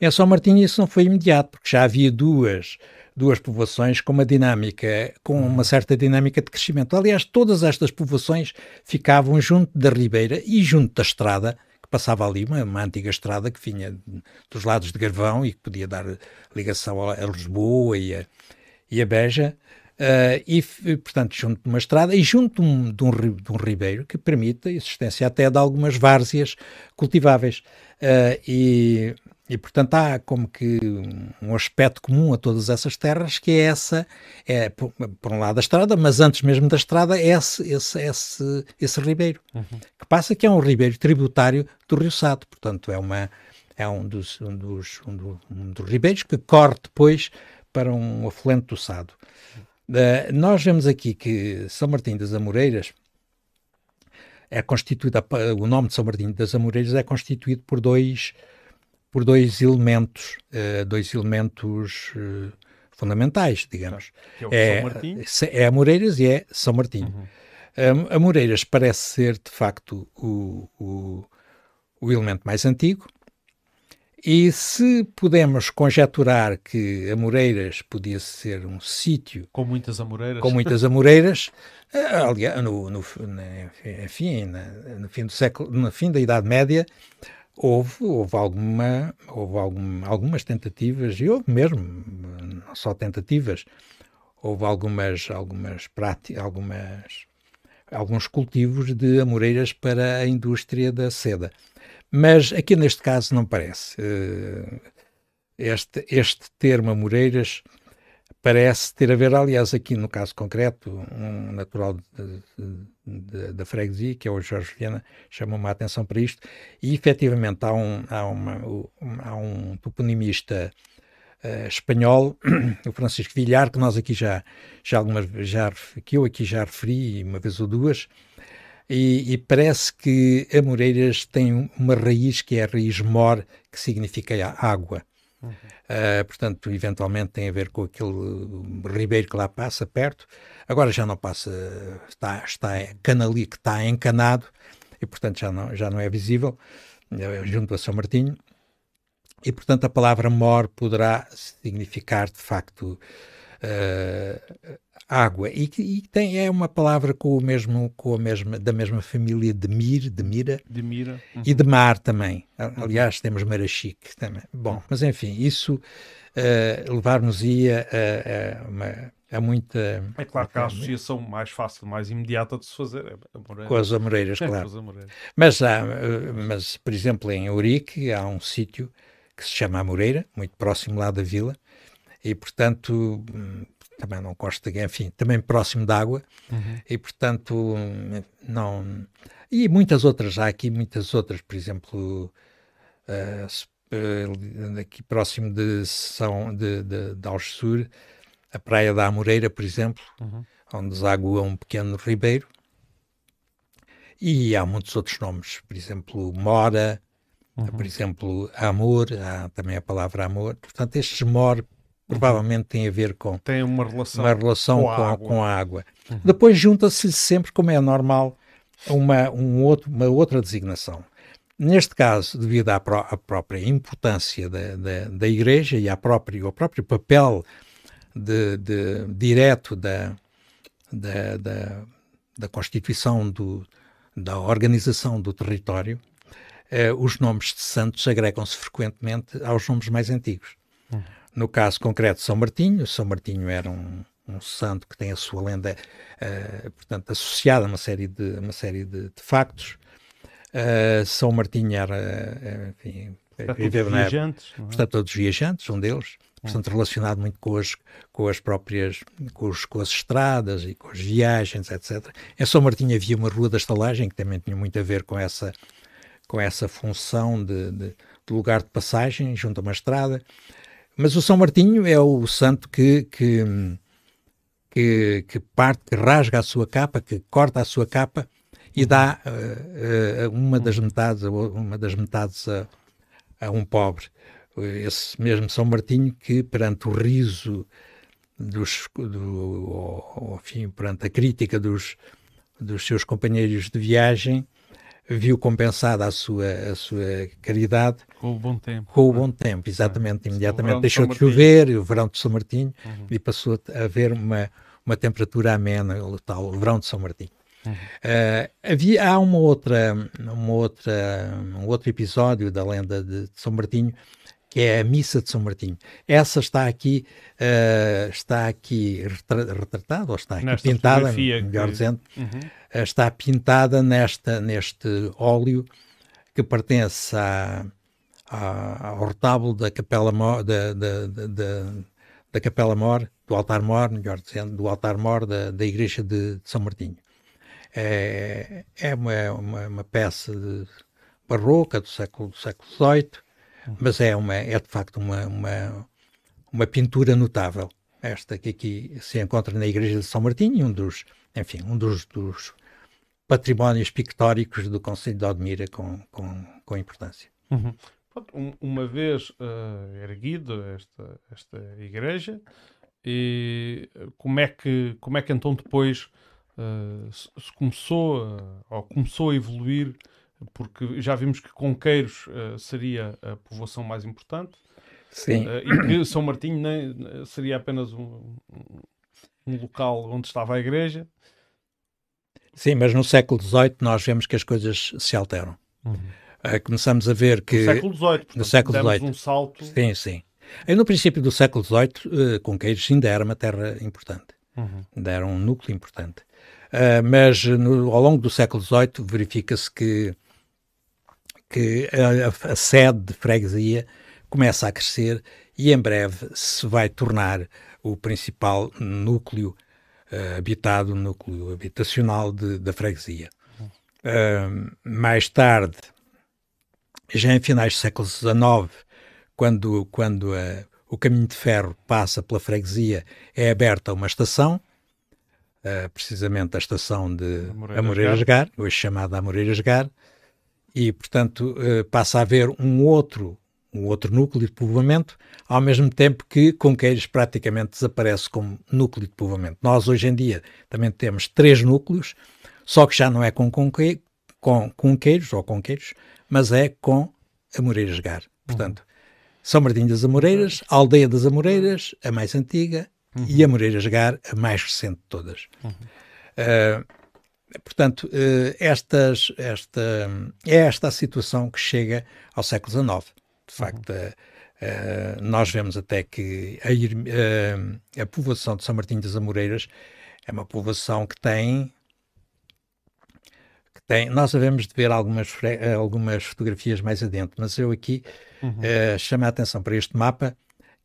em São Martinho isso não foi imediato, porque já havia duas, duas povoações com uma dinâmica, com uma certa dinâmica de crescimento. Aliás, todas estas povoações ficavam junto da ribeira e junto da estrada, que passava ali, uma, uma antiga estrada que vinha dos lados de Garvão e que podia dar ligação a, a Lisboa e a, e a Beja. Uh, e, portanto, junto de uma estrada e junto de um, de, um, de um, ribeiro que permite a existência até de algumas várzeas cultiváveis. Uh, e, e, portanto, há como que um aspecto comum a todas essas terras, que é essa, é, por, por um lado a estrada, mas antes mesmo da estrada, é esse, esse, esse, esse ribeiro, uhum. que passa que é um ribeiro tributário do Rio Sado, portanto, é, uma, é um, dos, um, dos, um, do, um dos ribeiros que corre depois para um afluente do Sado. Uh, nós vemos aqui que São Martinho das Amoreiras é constituído, o nome de São Martinho das Amoreiras é constituído por dois, por dois elementos, uh, dois elementos uh, fundamentais, digamos. É, é, é Amoreiras e é São Martinho. Uhum. Amoreiras parece ser, de facto, o, o, o elemento mais antigo, e se podemos conjecturar que Amoreiras podia ser um sítio com muitas amoreiras, com muitas amoreiras, eh, aliás, no, no, enfim, no fim do século, no fim da Idade Média, houve, houve, alguma, houve algum, algumas tentativas, e houve mesmo, não só tentativas, houve algumas, algumas práticas, algumas, alguns cultivos de amoreiras para a indústria da seda. Mas aqui neste caso não parece. Eh, este, este termo Amoreiras parece ter a ver, aliás, aqui no caso concreto, um natural da freguesia, que é o Jorge Viana, chamou uma atenção para isto, e efetivamente há um, há uma, há um toponimista uh, espanhol, o Francisco Villar, que nós aqui já, já algumas já, que eu aqui já referi uma vez ou duas, e, e, parece que Amoreiras tem uma raiz que é a raiz mor, que significa água. Uhum. Uh, portanto, eventualmente tem a ver com aquele ribeiro que lá passa perto. Agora já não passa, está, está canali, que está encanado e, portanto, já não, já não é visível, é junto a São Martinho. E, portanto, a palavra mor poderá significar, de facto, uh, água. E, e, tem, é uma palavra com o mesmo, com a mesma, da mesma família de Mir, de Mira, de Mira. Uhum. e de Mar também. Aliás, temos Marachique também. Bom, mas enfim, isso uh, levar-nos-ia a, a, uma é muita. É claro que a associação mais fácil, mais imediata de se fazer é Com as Amoreiras, claro. as Amoreiras. Mas, há, eh, mas, por exemplo, em Ourique há um sítio que se chama Amoreira, muito próximo lá da vila, e portanto também não gosto de, enfim, também próximo da água, uhum. e portanto não. E muitas outras, há aqui muitas outras, por exemplo, uh, aqui próximo de São de, de, de Algesur, a Praia da Amoreira, por exemplo, uhum. onde desagua um pequeno ribeiro. E há muitos outros nomes, por exemplo, Mora, uhum. por exemplo, Amor, há também a palavra amor. Portanto, estes Mor provavelmente têm a ver com tem uma relação, uma relação com, a com, água. Com a água. Uhum. Depois junta-se sempre, como é normal, uma, um outro, uma outra designação. Neste caso, devido à, pró à própria importância da, da, da Igreja e à própria, ao próprio papel de, de, direto da, da, da, da constituição do, da organização do território, eh, os nomes de santos agregam-se frequentemente aos nomes mais antigos. Uhum. No caso concreto, São Martinho, São Martinho era um, um santo que tem a sua lenda, uh, portanto, associada a uma série de, uma série de, de factos. Uh, São Martinho era, uh, enfim, viveu na época, é? portanto, todos viajantes, um deles portanto relacionado muito com as, com as próprias, com, os, com as estradas e com as viagens, etc. Em São Martinho havia uma rua da estalagem que também tinha muito a ver com essa, com essa função de, de, de lugar de passagem junto a uma estrada. Mas o São Martinho é o santo que, que, que, que parte, que rasga a sua capa, que corta a sua capa e dá uh, uh, uma das metades, uma das metades a, a um pobre. Esse mesmo São Martinho que, perante o riso dos, do, ou, ou, enfim, perante a crítica dos, dos seus companheiros de viagem, viu compensada a sua, a sua caridade com o bom tempo. Com o bom tempo, exatamente. Imediatamente deixou de, de chover, o verão de São Martinho, uhum. e passou a haver uma, uma temperatura amena, o tal verão de São Martinho. Uhum. Uh, havia, há uma outra, uma outra, um outro episódio da lenda de, de São Martinho que é a Missa de São Martinho. Essa está aqui, uh, está aqui retratada, ou está aqui Nesta pintada, melhor que... dizendo, uhum. Uh, está pintada nesta, neste óleo que pertence à, à, ao retábulo da Capela Mor, da, da, da, da Capela Mor, do altar Mor, melhor dizendo, do altar Mor da, da Igreja de, de São Martinho. É, é uma, uma, uma peça barroca do século, do século XVIII, mas é, uma, é de facto uma, uma, uma pintura notável. Esta que aqui se encontra na Igreja de São Martinho, um dos, enfim, um dos, dos patrimónios pictóricos do Conselho de Odmira com, com, com importância. Uhum. uma vez uh, erguida esta, esta igreja, e como é que, como é que então depois uh, se começou, uh, ou começou a evoluir porque já vimos que Conqueiros seria a povoação mais importante. Sim. E que São Martinho nem, seria apenas um, um, local onde estava a igreja. Sim, mas no século XVIII nós vemos que as coisas se alteram. Uhum. Uh, começamos a ver que... No século XVIII, portanto, no século XVIII. um salto... Sim, sim. E no princípio do século XVIII, uh, Conqueiros ainda era uma terra importante. Uhum. Ainda era um núcleo importante. Uh, mas no, ao longo do século XVIII verifica-se que que a, a, sede de freguesia começa a crescer e em breve se vai tornar o principal núcleo uh, habitado, núcleo habitacional de, da freguesia. Uh, mais tarde, já em finais do século XIX, quando, quando uh, o caminho de ferro passa pela freguesia, é aberta uma estação, uh, precisamente a estação de Amoreiras Gar, hoje chamada Amoreiras Gar, e, portanto, passa a haver um outro, um outro núcleo de povoamento, ao mesmo tempo que Conqueiros praticamente desaparece como núcleo de povoamento. Nós, hoje em dia, também temos três núcleos, só que já não é com, conque, com Conqueiros ou Conqueiros, mas é com Amoreiras Gar. Portanto, são Martinho das Amoreiras, a Aldeia das Amoreiras, a mais antiga, uhum. e Amoreiras Gar, a mais recente de todas. Uhum. Uh, portanto, uh, estas, esta, é esta a situação que chega ao século XIX. De facto, uhum. uh, nós vemos até que a, a povoação de São Martinho das Amoreiras é uma povoação que tem tem, nós devemos de ver algumas, algumas fotografias mais adentro, mas eu aqui uhum. uh, chamo a atenção para este mapa,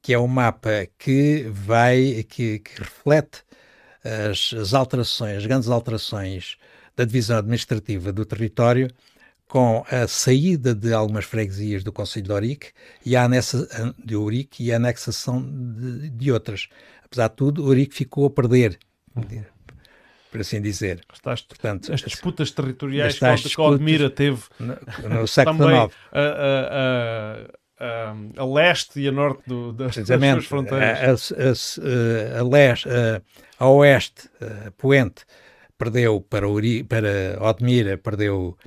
que é um mapa que vai, que, que reflete as, as, alterações, as grandes alterações da divisão administrativa do território com a saída de algumas freguesias do Conselho de Ourique e a, anexa, de Ourique e a anexação de, de outras. Apesar de tudo, Ourique ficou a perder. Uhum por assim dizer. Estás, Portanto, as disputas territoriais que disputas, Odmira teve no, no século XIX. A, a, a, a, leste e a norte do, das, das suas fronteiras. A, a, leste, a, oeste, a Poente, perdeu para, Uri, para Odmira, perdeu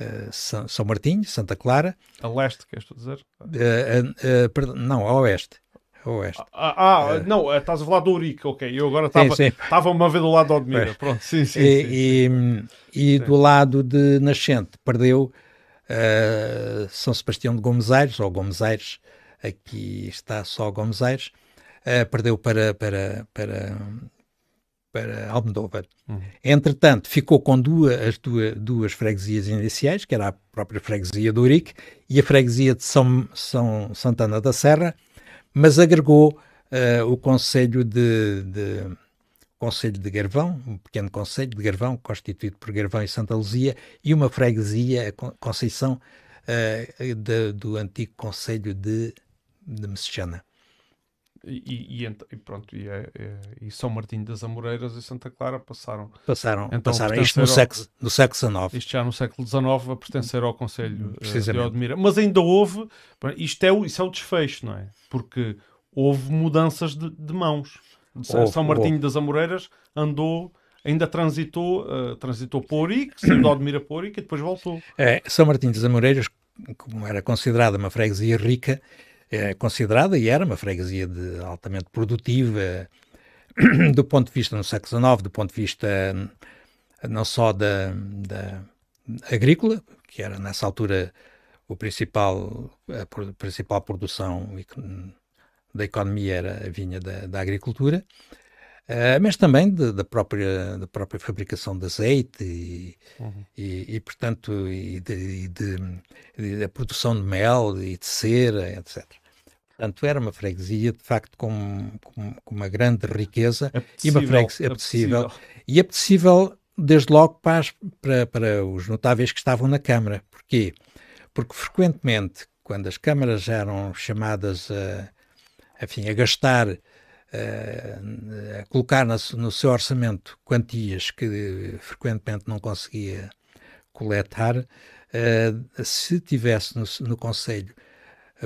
uh, São, São Martinho, Santa Clara. A leste, queres dizer? Uh, uh, não, a oeste oeste. Ah, ah uh, não, eh, estás a falar do Urique, ok. Eu agora estava uma vez do lado de Odmira. Pronto, sim, sim. E, sim, sim. e, e do lado de Nascente perdeu São Sebastião de Gomes Aires, ou Gomes Aires, aqui está só Gomes Aires, perdeu para, para, para, para Almodóvar. Uhum. Entretanto, ficou com duas, as duas, duas freguesias iniciais, que era a própria freguesia do Urique e a freguesia de São, São Santana da Serra, mas agregou uh, o Conselho de, de Conselho de Garvão, um pequeno Conselho de Garvão, constituído por Garvão e Santa Luzia, e uma freguesia, Conceição, uh, de, do antigo Conselho de, de Messejana. E, e, e, pronto, e, é, é, e, São Martinho das Amoreiras e Santa Clara passaram. Passaram, então, passaram isto no, ao, século, no século XIX. Isto já no século XIX a pertencer ao Conselho uh, de Odmira. Mas ainda houve, isto é, o, isso é o desfecho, não é? Porque houve mudanças de, de mãos. Houve, São Martinho houve. das Amoreiras andou ainda transitou, uh, transitou por Ourique, saiu de Odmira para Ourique e depois voltou. É, São Martinho das Amoreiras, como era considerada uma freguesia rica, é considerada e era uma freguesia de, altamente produtiva do ponto de vista no século XIX, do ponto de vista não só da, da agrícola, que era nessa altura o principal, a principal produção da economia era a vinha da, da agricultura, uh, mas também da, própria, da própria fabricação de azeite e, uhum. e, e portanto, e da produção de mel e de cera, etc. Portanto, era uma freguesia, de facto, com, com, com uma grande riqueza e uma freguesia apetecível. E apetecível, desde logo, para, para, para os notáveis que estavam na Câmara. Porquê? Porque, frequentemente, quando as câmaras eram chamadas a, enfim, a gastar a colocar no, seu orçamento quantias que frequentemente não conseguia coletar, se tivesse no, no Conselho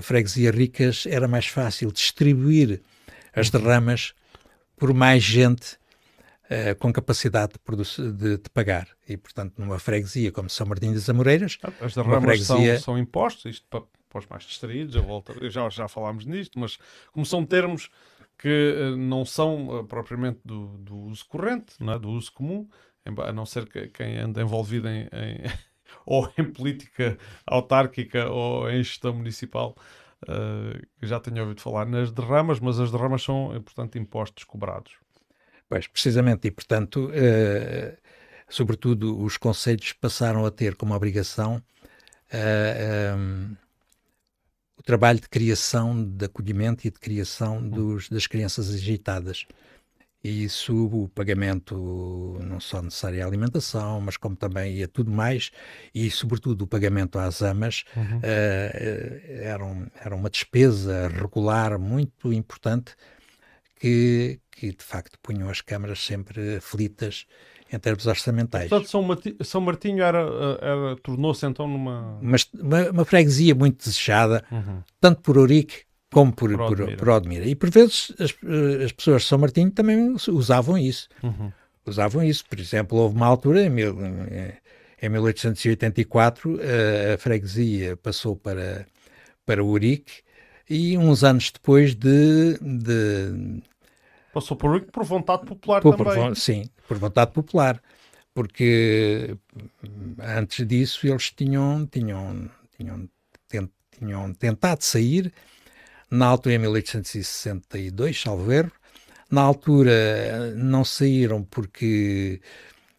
freguesias ricas era mais fácil distribuir as uhum. derramas por mais gente uh, com capacidade de, de, de, pagar. E, portanto, numa freguesia como São Martinho das Amoreiras... Ah, as derramas freguesia... são, são impostos, isto para, para, os mais distraídos, eu volto, já, já falámos nisto, mas como são termos que uh, não são uh, propriamente do, do, uso corrente, é? do uso comum, a não ser que quem anda envolvido em, em ou em política autárquica ou em gestão municipal, uh, já tenho ouvido falar nas derramas, mas as derramas são, portanto, impostos cobrados. Pois, precisamente, e portanto, uh, sobretudo os conselhos passaram a ter como obrigação uh, eh, um, o trabalho de criação, de acolhimento e de criação dos, das crianças agitadas. e isso o pagamento não só necessário à alimentação, mas como também a tudo mais, e sobretudo o pagamento às amas, uhum. uh, era, um, era uma despesa regular muito importante que, que de facto punham as câmaras sempre aflitas em termos orçamentais. Portanto, São, Marti São Martinho era, era tornou-se então numa... Mas, uma, uma, freguesia muito desejada, uhum. tanto por Ourique como por, por, Odmira. por Odmira. E por vezes as, as, pessoas de São Martinho também usavam isso. Uhum. Usavam isso. Por exemplo, houve uma altura, em, mil, em 1884, a, a freguesia passou para, para Urique e uns anos depois de... de passou por Urique por vontade popular por, também. Por, sim, por vontade popular. Porque antes disso eles tinham, tinham, tinham, tinham tentado sair na altura em 1862, salvo erro. Na altura não saíram porque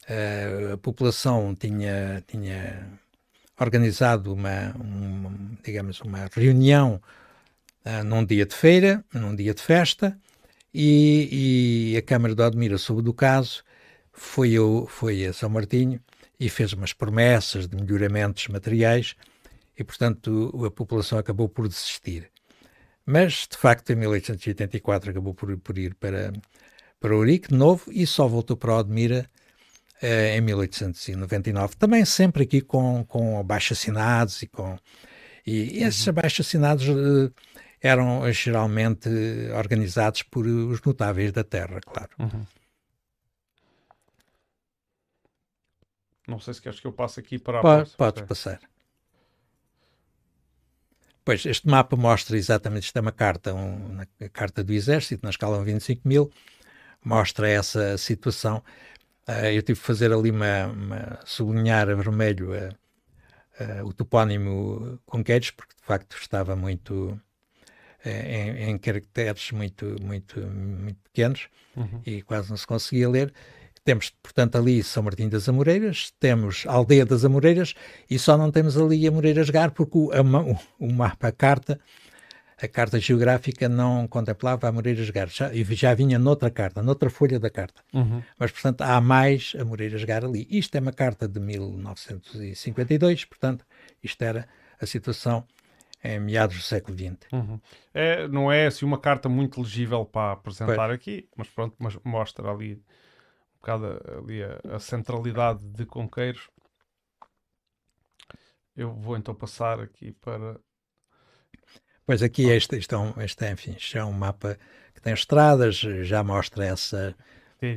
uh, a população tinha, tinha organizado uma, uma, digamos, uma reunião uh, num dia de feira, num dia de festa, e, e a Câmara de Odmira soube do caso, foi, eu, foi a São Martinho e fez umas promessas de melhoramentos materiais e, portanto, a população acabou por desistir. Mas, de facto, em 1884 acabou por, por ir para, para Ourique de novo e só voltou para Odmira eh, em 1899. Também sempre aqui com, com abaixo-assinados e com... E, e esses uhum. abaixo-assinados eh, eram geralmente organizados por os notáveis da terra, claro. Uhum. Não sei se queres que eu passe aqui para a Pode, Podes passar. Pois, este mapa mostra exatamente, isto é uma carta, um, a carta do Exército, na escala 25 mil, mostra essa situação. Uh, eu tive que fazer ali uma, uma sublinhar a vermelho uh, uh, o topónimo Conqueiros, porque de facto estava muito em, em, caracteres muito, muito, muito pequenos uhum. e quase não se conseguia ler. Temos, portanto, ali São Martinho das Amoreiras, temos a Aldeia das Amoreiras e só não temos ali Amoreiras Gar porque o, a, o, o mapa, a carta, a carta geográfica não contemplava Amoreiras Gar. Já, já vinha noutra carta, noutra folha da carta. Uhum. Mas, portanto, há mais Amoreiras Gar ali. Isto é uma carta de 1952, portanto, isto era a situação em meados do século XX. Uhum. É, não é assim uma carta muito legível para apresentar pois. aqui, mas pronto, mas mostra ali bocado ali a, a centralidade de Conqueiros. Eu vou então passar aqui para. Pois aqui este, este, é um, este é, enfim, é um mapa que tem estradas, já mostra essa,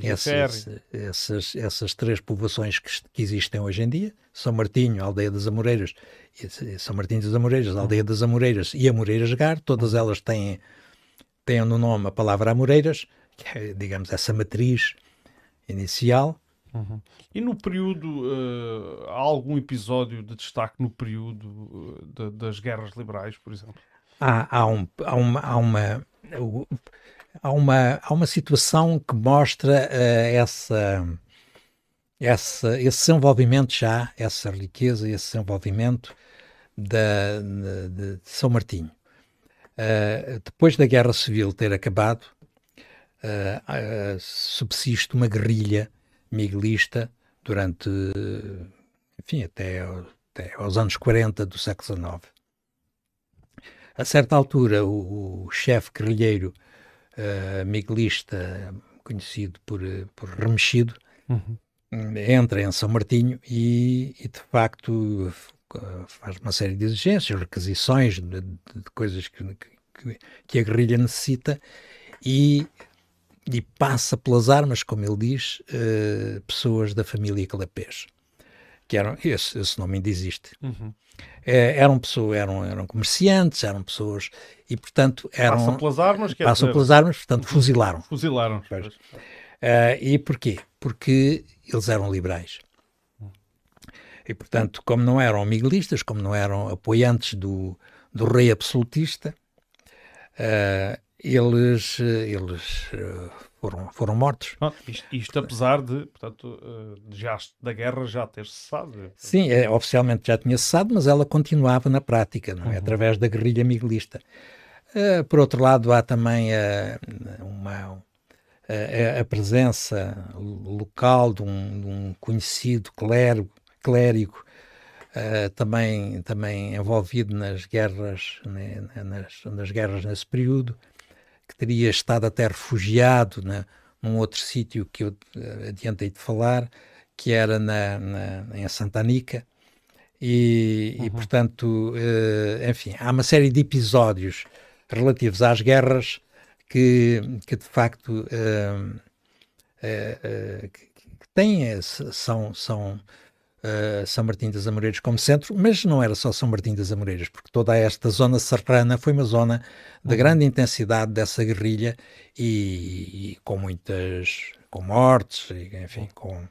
essas, essas, essas três povoações que, que, existem hoje em dia, São Martinho, Aldeia das Amoreiras, São Martinho das Amoreiras, Aldeia das Amoreiras e Amoreiras Gar, todas elas têm, têm no nome a palavra Amoreiras, que é, digamos, essa matriz inicial. Uhum. E no período, uh, há algum episódio de destaque no período uh, de, das guerras liberais, por exemplo? Há, há, um, há, uma, há, uma, há, uma, há uma situação que mostra uh, essa, essa, esse desenvolvimento já, essa riqueza, esse desenvolvimento da, de, de São Martinho. depois da Guerra Civil ter acabado, uh, subsiste uma guerrilha miguelista durante, enfim, até, até aos anos 40 do século XIX. A certa altura, o, o chefe guerrilheiro uh, miguelista, conhecido por, por Remexido, uhum. entra em São Martinho e, e, de facto, faz uma série de exigências, requisições de, de coisas que, que, que, a guerrilha necessita e e passa pelas armas, como ele diz, uh, pessoas da família Calapés. Que eram, esse, esse nome ainda existe. Uhum. É, eram pessoas, eram, eram comerciantes, eram pessoas e, portanto, eram. Passam pelas armas, quer Passam dizer... pelas armas, portanto, uhum. fuzilaram. Fuzilaram. Uh, e porquê? Porque eles eram liberais. E, portanto, como não eram miguelistas, como não eram apoiantes do, do rei absolutista, uh, eles, eh, eles eh, foram, foram mortos. Ah, isto, isto, apesar de, portanto, eh, já, da guerra já ter cessado. Sim, é, oficialmente já tinha cessado, mas ela continuava na prática, não é? Uhum. através da guerrilha miguelista. Uh, por outro lado, há também uh, uma, a, a presença local de um, de um conhecido clérigo, clérigo também, também envolvido nas guerras, né, nas, nas guerras nesse período, que teria estado até refugiado né, num outro sítio que eu eh, adiantei de falar, que era na, na em Santa Anica. E, uhum. e portanto, uh, enfim, há uma série de episódios relativos às guerras que, que de facto uh, uh, que, que têm, são, são uh, São Martim das Amoreiras como centro, mas não era só São Martim das Amoreiras, porque toda esta zona serrana foi uma zona de uhum. grande intensidade dessa guerrilha e, e, com muitas com mortes, e, enfim, com,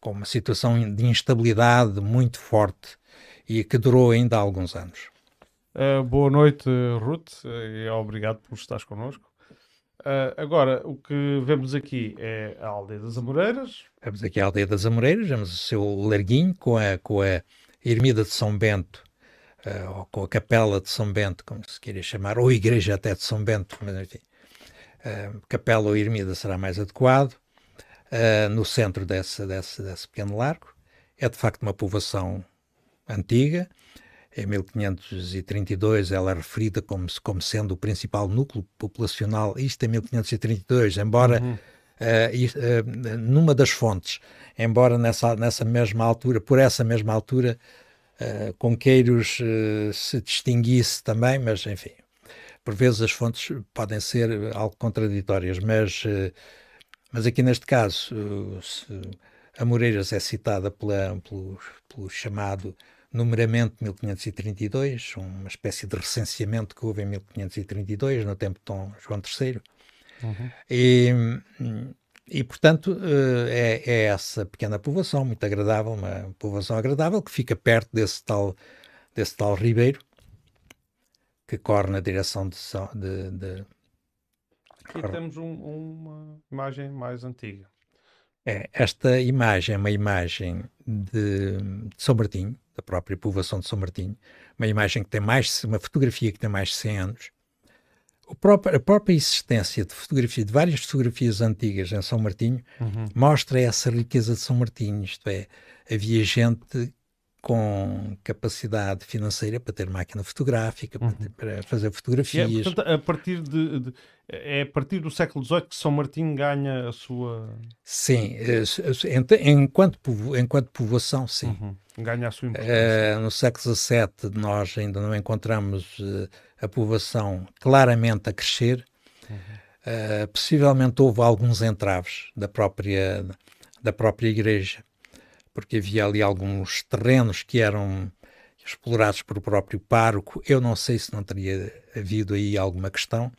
com uma situação de instabilidade muito forte e que durou ainda há alguns anos. Uh, boa noite, Ruth, e obrigado por estares connosco. Uh, agora, o que vemos aqui é a Aldeia das Amoreiras. Vemos aqui a Aldeia das Amoreiras, vemos o seu larguinho com a, com a Ermida de São Bento, uh, ou com a Capela de São Bento, como se queira chamar, ou Igreja até de São Bento, mas enfim. Uh, capela ou Ermida será mais adequado. no centro desse, desse, desse pequeno largo. É de facto uma povoação antiga, em 1532 ela é referida como, como sendo o principal núcleo populacional, isto em 1532, embora uhum. uh, uh, numa das fontes, embora nessa, nessa mesma altura, por essa mesma altura, uh, Conqueiros se distinguisse também, mas enfim, por vezes as fontes podem ser algo contraditórias, mas, mas aqui neste caso, a Moreiras é citada pela, pelo, pelo chamado numeramento 1532, uma espécie de recenseamento que houve em 1532, no tempo de Dom João III. Uhum. E, e, portanto, eh, é, é, essa pequena povoação, muito agradável, uma povoação agradável, que fica perto desse tal, desse tal ribeiro, que corre na direção de... de, de Aqui temos um, uma imagem mais antiga. É, esta imagem é uma imagem de, de São Martinho, da própria povoação de São Martinho, uma imagem que tem mais, uma fotografia que tem mais de 100 anos. Próprio, a própria existência de fotografia, de várias fotografias antigas em São Martinho, uhum. mostra essa riqueza de São Martinho, isto é, havia gente com capacidade financeira para ter máquina fotográfica, uhum. para, fazer fotografias. É, portanto, a partir de, de, é a partir do século XVIII que São Martinho ganha a sua... Sim, eh, enquanto, enquanto povoação, sim. Uhum. Ganha a sua importância. Uh, no século XVII nós ainda não encontramos uh, a povoação claramente a crescer. Uhum. Uh, possivelmente houve alguns entraves da própria, da própria igreja porque havia ali alguns terrenos que eram explorados por o próprio pároco. Eu não sei se não teria havido aí alguma questão.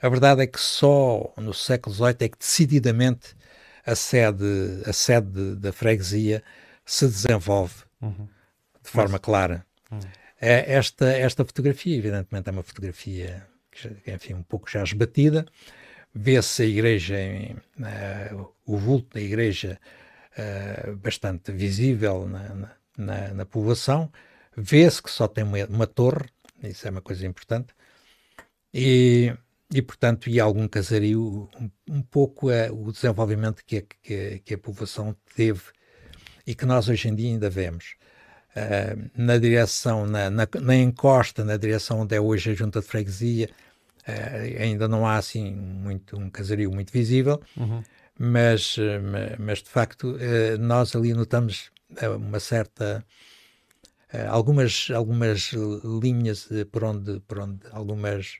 A verdade é que só no século XVIII é que decididamente a sede, a sede da freguesia se desenvolve uhum. de forma Mas... clara. Uhum. É esta, esta fotografia, evidentemente, é uma fotografia que, enfim, um pouco já esbatida. Vê-se a igreja, uh, o vulto da igreja uh, bastante visível na, na, na povoação. Vê-se que só tem uma, uma, torre, isso é uma coisa importante, e, e portanto, e algum casario, um, um pouco uh, o desenvolvimento que a, que, que a povoação teve e que nós hoje em dia ainda vemos. Uh, na direção, na, na, na, encosta, na direção onde é hoje a junta de freguesia, uh, ainda não há assim muito um casario muito visível, uhum mas, eh, mas de facto eh, nós ali notamos eh, uma certa algumas algumas linhas por onde por onde algumas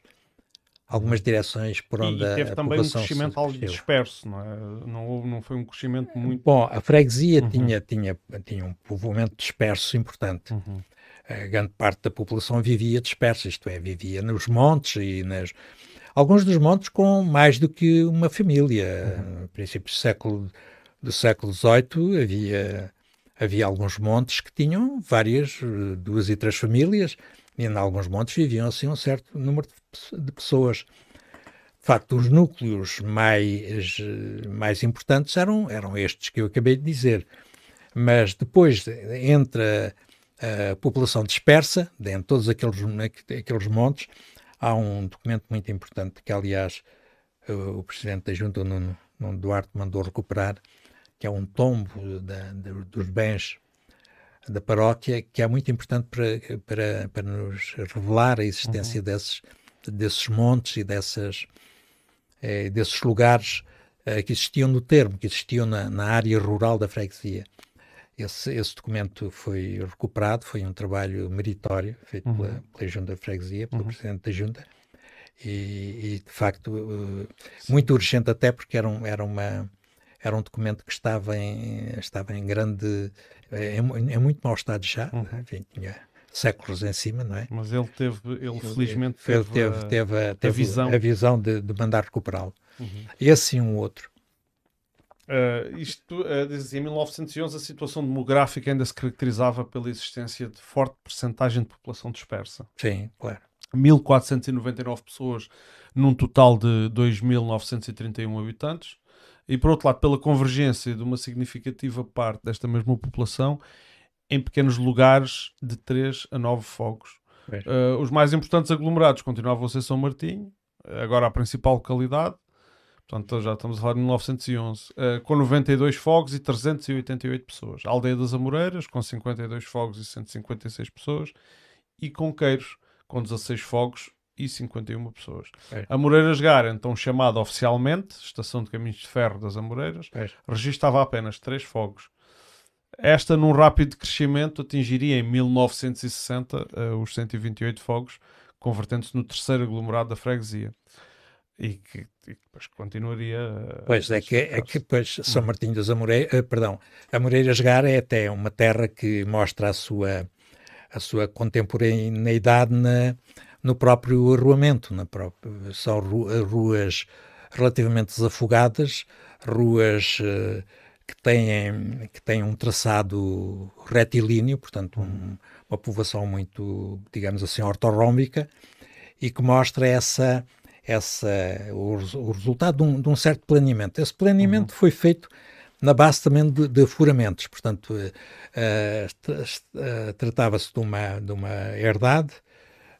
algumas direções por onde e, e teve a também um crescimento algo disperso não é não houve não foi um crescimento muito bom a freguesia uhum. tinha tinha tinha um povoamento disperso importante uhum. a grande parte da população vivia dispersa isto é vivia nos montes e nas alguns dos montes com mais do que uma família. Uhum. No princípio do século, do século XVIII havia, havia alguns montes que tinham várias, duas e três famílias, e em alguns montes viviam assim um certo número de pessoas. De facto, os núcleos mais, mais importantes eram, eram estes que eu acabei de dizer. Mas depois, entre a, a população dispersa, dentro de todos aqueles, aqueles montes, há um documento muito importante que, aliás, o, presidente da junta, Nuno, Nuno Duarte, mandou recuperar, que é um tombo da, dos bens da paróquia, que é muito importante para, para, para nos revelar a existência uhum. desses, desses montes e dessas, eh, desses lugares eh, que existiam no termo, que existiam na, na área rural da freguesia. Esse, esse, documento foi recuperado, foi um trabalho meritório feito uhum. pela, pela Junta da Freguesia, pelo uhum. Presidente da Junta, e, e de facto uh, muito urgente até porque era, um, era, uma, era um documento que estava em, estava em grande, é, é muito mau estado já, uhum. enfim, tinha séculos em cima, não é? Mas ele teve, ele felizmente teve, teve, teve, teve, a, teve a, visão, a visão de, de mandar recuperá-lo. Uhum. Esse e um outro. Uh, isto, uh, diz assim, em 1911 a situação demográfica ainda se caracterizava pela existência de forte percentagem de população dispersa. Sim, claro. 1.499 pessoas num total de 2.931 habitantes. E por outro lado, pela convergência de uma significativa parte desta mesma população em pequenos lugares de 3 a 9 fogos. Uh, os mais importantes aglomerados continuavam a ser São Martinho, agora a principal localidade, Portanto, já estamos a falar de 1911, uh, eh, com 92 fogos e 388 pessoas. A Aldeia das Amoreiras, com 52 fogos e 156 pessoas. E Conqueiros, com 16 fogos e 51 pessoas. É. Amoreiras Gar, então chamada oficialmente, Estação de Caminhos de Ferro das Amoreiras, é. registava apenas 3 fogos. Esta, num rápido crescimento, atingiria em 1960 uh, eh, os 128 fogos, convertendo-se no terceiro aglomerado da freguesia e que, e depois continuaria. Pois é que, é que depois São Martinho das Amoreiras, uh, perdão, Amoreiras Gar é até uma terra que mostra a sua, a sua contemporaneidade na, no próprio arruamento, na própria, são ruas relativamente desafogadas, ruas uh, que, têm, que têm um traçado retilíneo, portanto um, uma povoação muito, digamos assim, ortorrómbica, e que mostra essa essa, o, o resultado de um, de um, certo planeamento. Esse planeamento uhum. foi feito na base também de, de furamentos, portanto, uh, uh, tratava-se de uma, de uma herdade,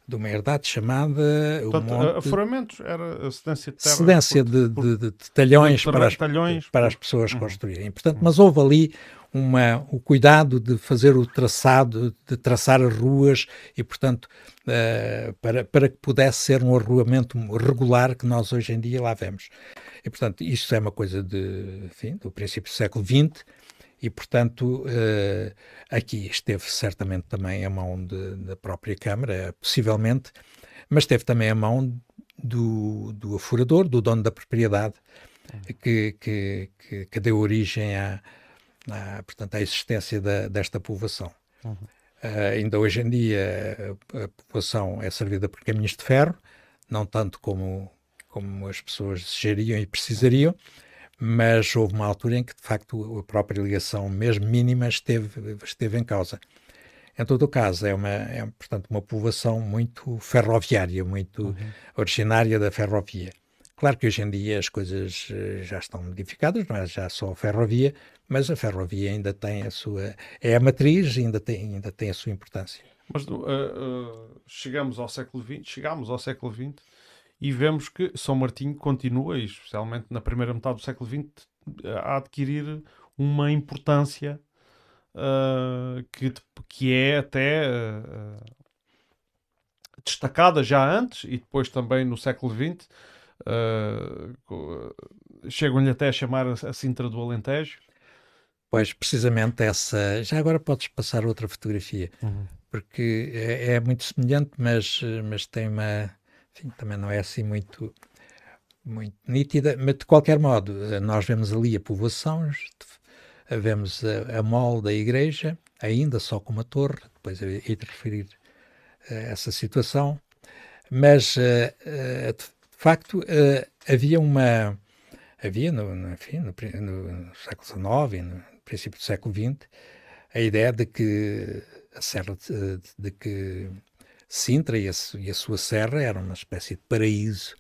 de uma herdade chamada. Portanto, monte... afuramentos era a cedência de terra. Cedência de, de, de, talhões, para as, talhões para as pessoas uhum. construírem. Portanto, uhum. mas houve ali uma, o cuidado de fazer o traçado, de traçar as ruas e, portanto, uh, para, para que pudesse ser um arruamento regular que nós hoje em dia lá vemos. E, portanto, isto é uma coisa de, enfim, do princípio do século XX e, portanto, uh, aqui esteve certamente também a mão de, da própria Câmara, possivelmente, mas teve também a mão do, do afurador, do dono da propriedade, que, que, que, que deu origem à, à, portanto, à existência da, desta povoação. Uhum. Uh, ainda hoje em dia a, a, população é servida por caminhos de ferro, não tanto como, como as pessoas desejariam e precisariam, mas houve uma altura em que de facto a própria ligação, mesmo mínima, esteve, esteve em causa. Em todo o caso, é uma, é, portanto, uma povoação muito ferroviária, muito uhum. originária da ferrovia. Claro que hoje em dia as coisas eh, já estão modificadas, não é já só a ferrovia, mas a ferrovia ainda tem a sua. é a matriz e ainda tem, ainda tem a sua importância. Mas uh, uh, chegamos ao século XX, chegamos ao século XX e vemos que São Martinho continua, especialmente na primeira metade do século XX, a adquirir uma importância uh, que, que é até destacada já antes e depois também no século XX. Chegam-lhe até a chamar a Sintra do Alentejo Pois, precisamente essa. Já agora podes passar outra fotografia, uhum. porque é, é, muito semelhante, mas, mas tem uma. Enfim, também não é assim muito, muito nítida, mas de qualquer modo, nós vemos ali a povoação, vemos a, a mole da igreja, ainda só com uma torre, depois ia te referir a essa situação, mas de facto havia uma. Havia, no, no enfim, no, no século XIX, no, princípio do século XX, a ideia de que a serra de, de que Sintra e a, e a, sua serra era uma espécie de paraíso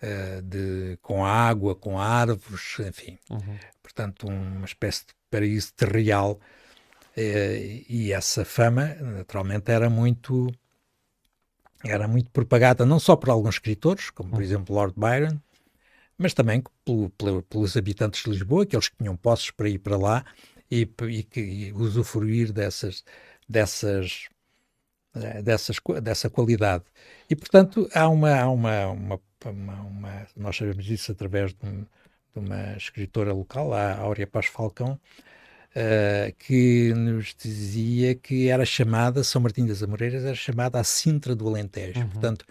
uh, de, com água, com árvores, enfim. Uhum. Portanto, uma espécie de paraíso terrial. Uh, e essa fama, naturalmente, era muito era muito propagada não só por alguns escritores, como por uhum. exemplo Lord Byron, mas também pelo, pelo, pelos habitantes de Lisboa, aqueles que tinham posses para ir para lá e, e, que, e usufruir dessas, dessas, eh, dessas, dessa qualidade. E, portanto, há uma, há uma, uma, uma, uma nós sabemos isso através de, um, de, uma escritora local, a Áurea Paz Falcão, uh, que nos dizia que era chamada, São Martinho das Amoreiras era chamada a Sintra do Alentejo. Uhum. Portanto,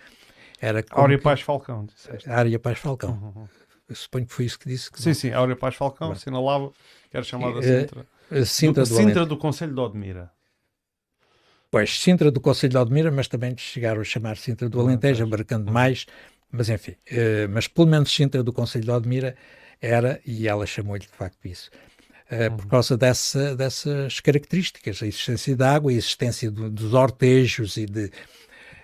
era Áurea Paz Falcão. Disseste. Áurea Paz Falcão. Uhum. Eu suponho que foi isso que disse. Que sim, não. sim, Áurea Paz Falcão Bem. assinalava que era chamada uh, Sintra. Sintra do, do Sintra do Conselho de Odmira. Pois, Sintra do Conselho de Odmira, mas também chegaram a chamar Sintra do Alentejo, abarcando uhum. mais, mas enfim, uh, mas pelo menos Sintra do Conselho de Odmira era, e ela chamou-lhe de facto isso, uhum. por causa dessa, dessas características, a existência de água, a existência do, dos ortejos e de,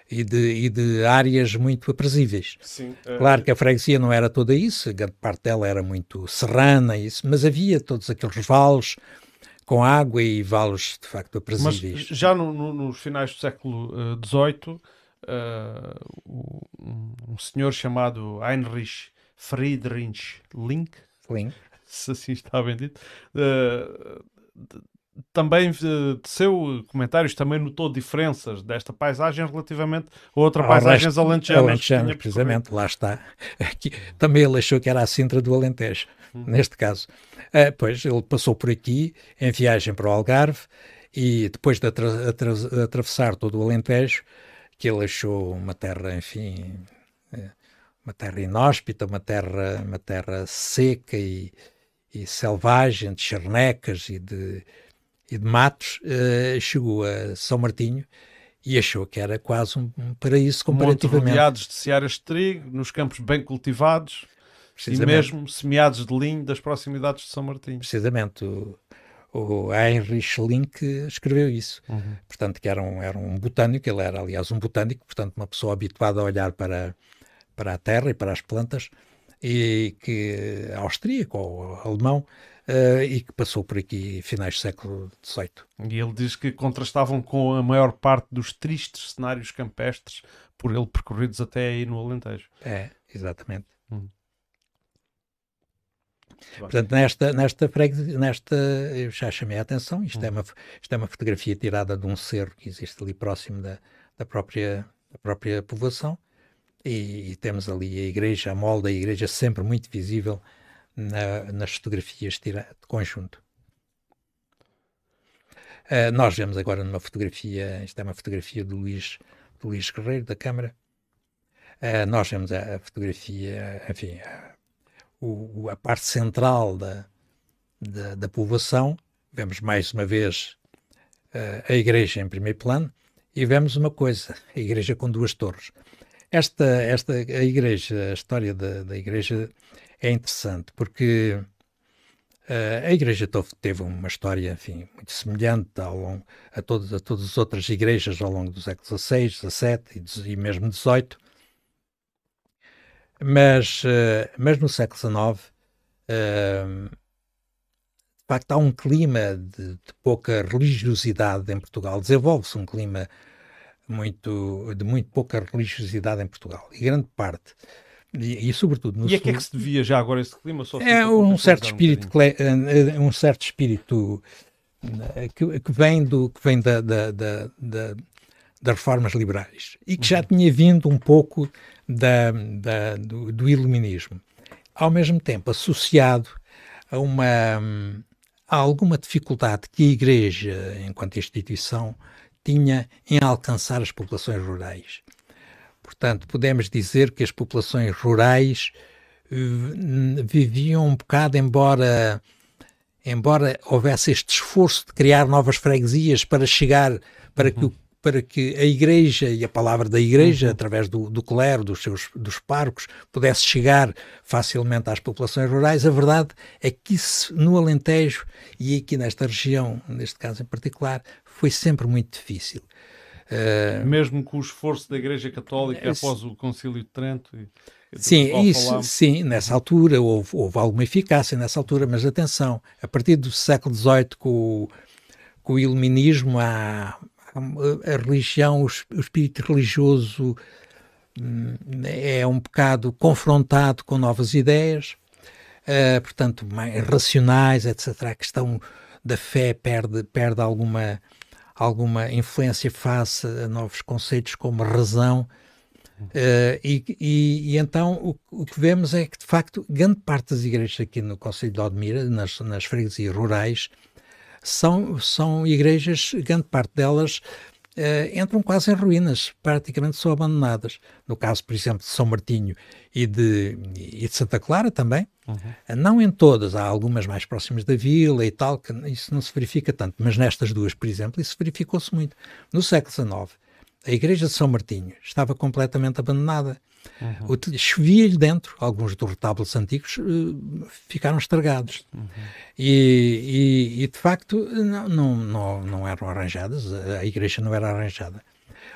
e de, e de áreas muito aprazíveis. Sim, uh... Claro que a freguesia não era toda isso, a grande parte dela era muito serrana, isso, mas havia todos aqueles vales, com água e valos de facto aprazíveis. Mas já no, no, nos finais do século XVIII, uh, uh, um senhor chamado Heinrich Friedrich Link, Link. Se assim está bem dito, uh, também teceu comentários, também notou diferenças desta paisagem relativamente a outra paisagem alentejanas. Alentejanas, precisamente, lá está. Aqui, também ele achou que era a Sintra do Alentejo, hum. neste caso. Uh, pois, ele passou por aqui em viagem para o Algarve e depois de atra atra atravessar todo o Alentejo, que ele achou uma terra, enfim, eh, uma terra inóspita, uma terra, uma terra seca e, e selvagem, de charnecas e de e de Matos, uh, chegou a São Martinho e achou que era quase um, paraíso comparativamente. Monte rodeados de searas de trigo, nos campos bem cultivados e mesmo semeados de linho das proximidades de São Martinho. Precisamente. O, o Heinrich Link escreveu isso. Uhum. Portanto, que era um, era um botânico, ele era, aliás, um botânico, portanto, uma pessoa habituada a olhar para, para a terra e para as plantas, e que austríaco ou alemão, uh, e que passou por aqui finais do século XVIII. E ele diz que contrastavam com a maior parte dos tristes cenários campestres por ele percorridos até aí no Alentejo. É, exatamente. Hum. Portanto, nesta, nesta, nesta, eu já chamei a atenção, isto, hum. é uma, isto é uma fotografia tirada de um cerro que existe ali próximo da, da, própria, da própria povoação, e, e, temos ali a igreja, a molde da igreja sempre muito visível na, nas fotografias de conjunto. Uh, nós vemos agora numa fotografia, isto é uma fotografia do Luís, do Luís Guerreiro, da Câmara. Uh, nós vemos a, a fotografia, enfim, a, o, a parte central da, da, da, povoação. Vemos mais uma vez uh, a igreja em primeiro plano e vemos uma coisa, a igreja com duas torres. Esta, esta a igreja, a história da, da igreja é interessante porque uh, a Igreja teve uma história, enfim, muito semelhante ao longo, a, todos, a todas as outras igrejas ao longo do século XVI, XVII e, e mesmo XVIII. Mas, uh, mas no século XIX, uh, de facto, há um clima de, de pouca religiosidade em Portugal. Desenvolve-se um clima muito, de muito pouca religiosidade em Portugal. E grande parte e, e, sobretudo no E a que é que se devia já agora esse clima? Só é um certo, espírito, um, eh, eh, um certo espírito eh, que, que, vem, do, que vem da, da, da, da das reformas liberais e que já uhum. tinha vindo um pouco da, da, do, do, iluminismo. Ao mesmo tempo, associado a uma a alguma dificuldade que a Igreja, enquanto instituição, tinha em alcançar as populações rurais. Portanto, podemos dizer que as populações rurais uh, viviam um bocado, embora, embora houvesse este esforço de criar novas freguesias para chegar, para que o para que a Igreja e a palavra da Igreja, uhum. através do, do clero, dos seus dos parcos, pudesse chegar facilmente às populações rurais, a verdade é que isso no Alentejo e aqui nesta região, neste caso em particular, foi sempre muito difícil. Uh, Mesmo com o esforço da Igreja Católica uh, após o Concílio de Trento. E, sim, isso, sim, nessa altura houve, houve, alguma eficácia nessa altura, mas atenção, a partir do século XVIII com o, com o iluminismo, a, a, religião, o, espírito religioso hum, é um bocado confrontado com novas ideias, uh, portanto, mais racionais, etc. A questão da fé perde, perde alguma, alguma influência face a novos conceitos como razão. Uh, e, e, e, então o, o, que vemos é que, de facto, grande parte das igrejas aqui no Conselho de Odmira, nas, nas freguesias rurais, são, são igrejas, grande parte delas uh, entram quase em ruínas, praticamente são abandonadas. No caso, por exemplo, de São Martinho e de, e de Santa Clara também, uhum. não em todas, há algumas mais próximas da vila e tal, que isso não se verifica tanto, mas nestas duas, por exemplo, isso verificou-se muito. No século XIX, a igreja de São Martinho estava completamente abandonada. Uhum. Chovia-lhe dentro, alguns dos retábulos antigos uh, ficaram estragados. Uhum. E, e, e, de facto não, não, não, não eram arranjadas, a igreja não era arranjada.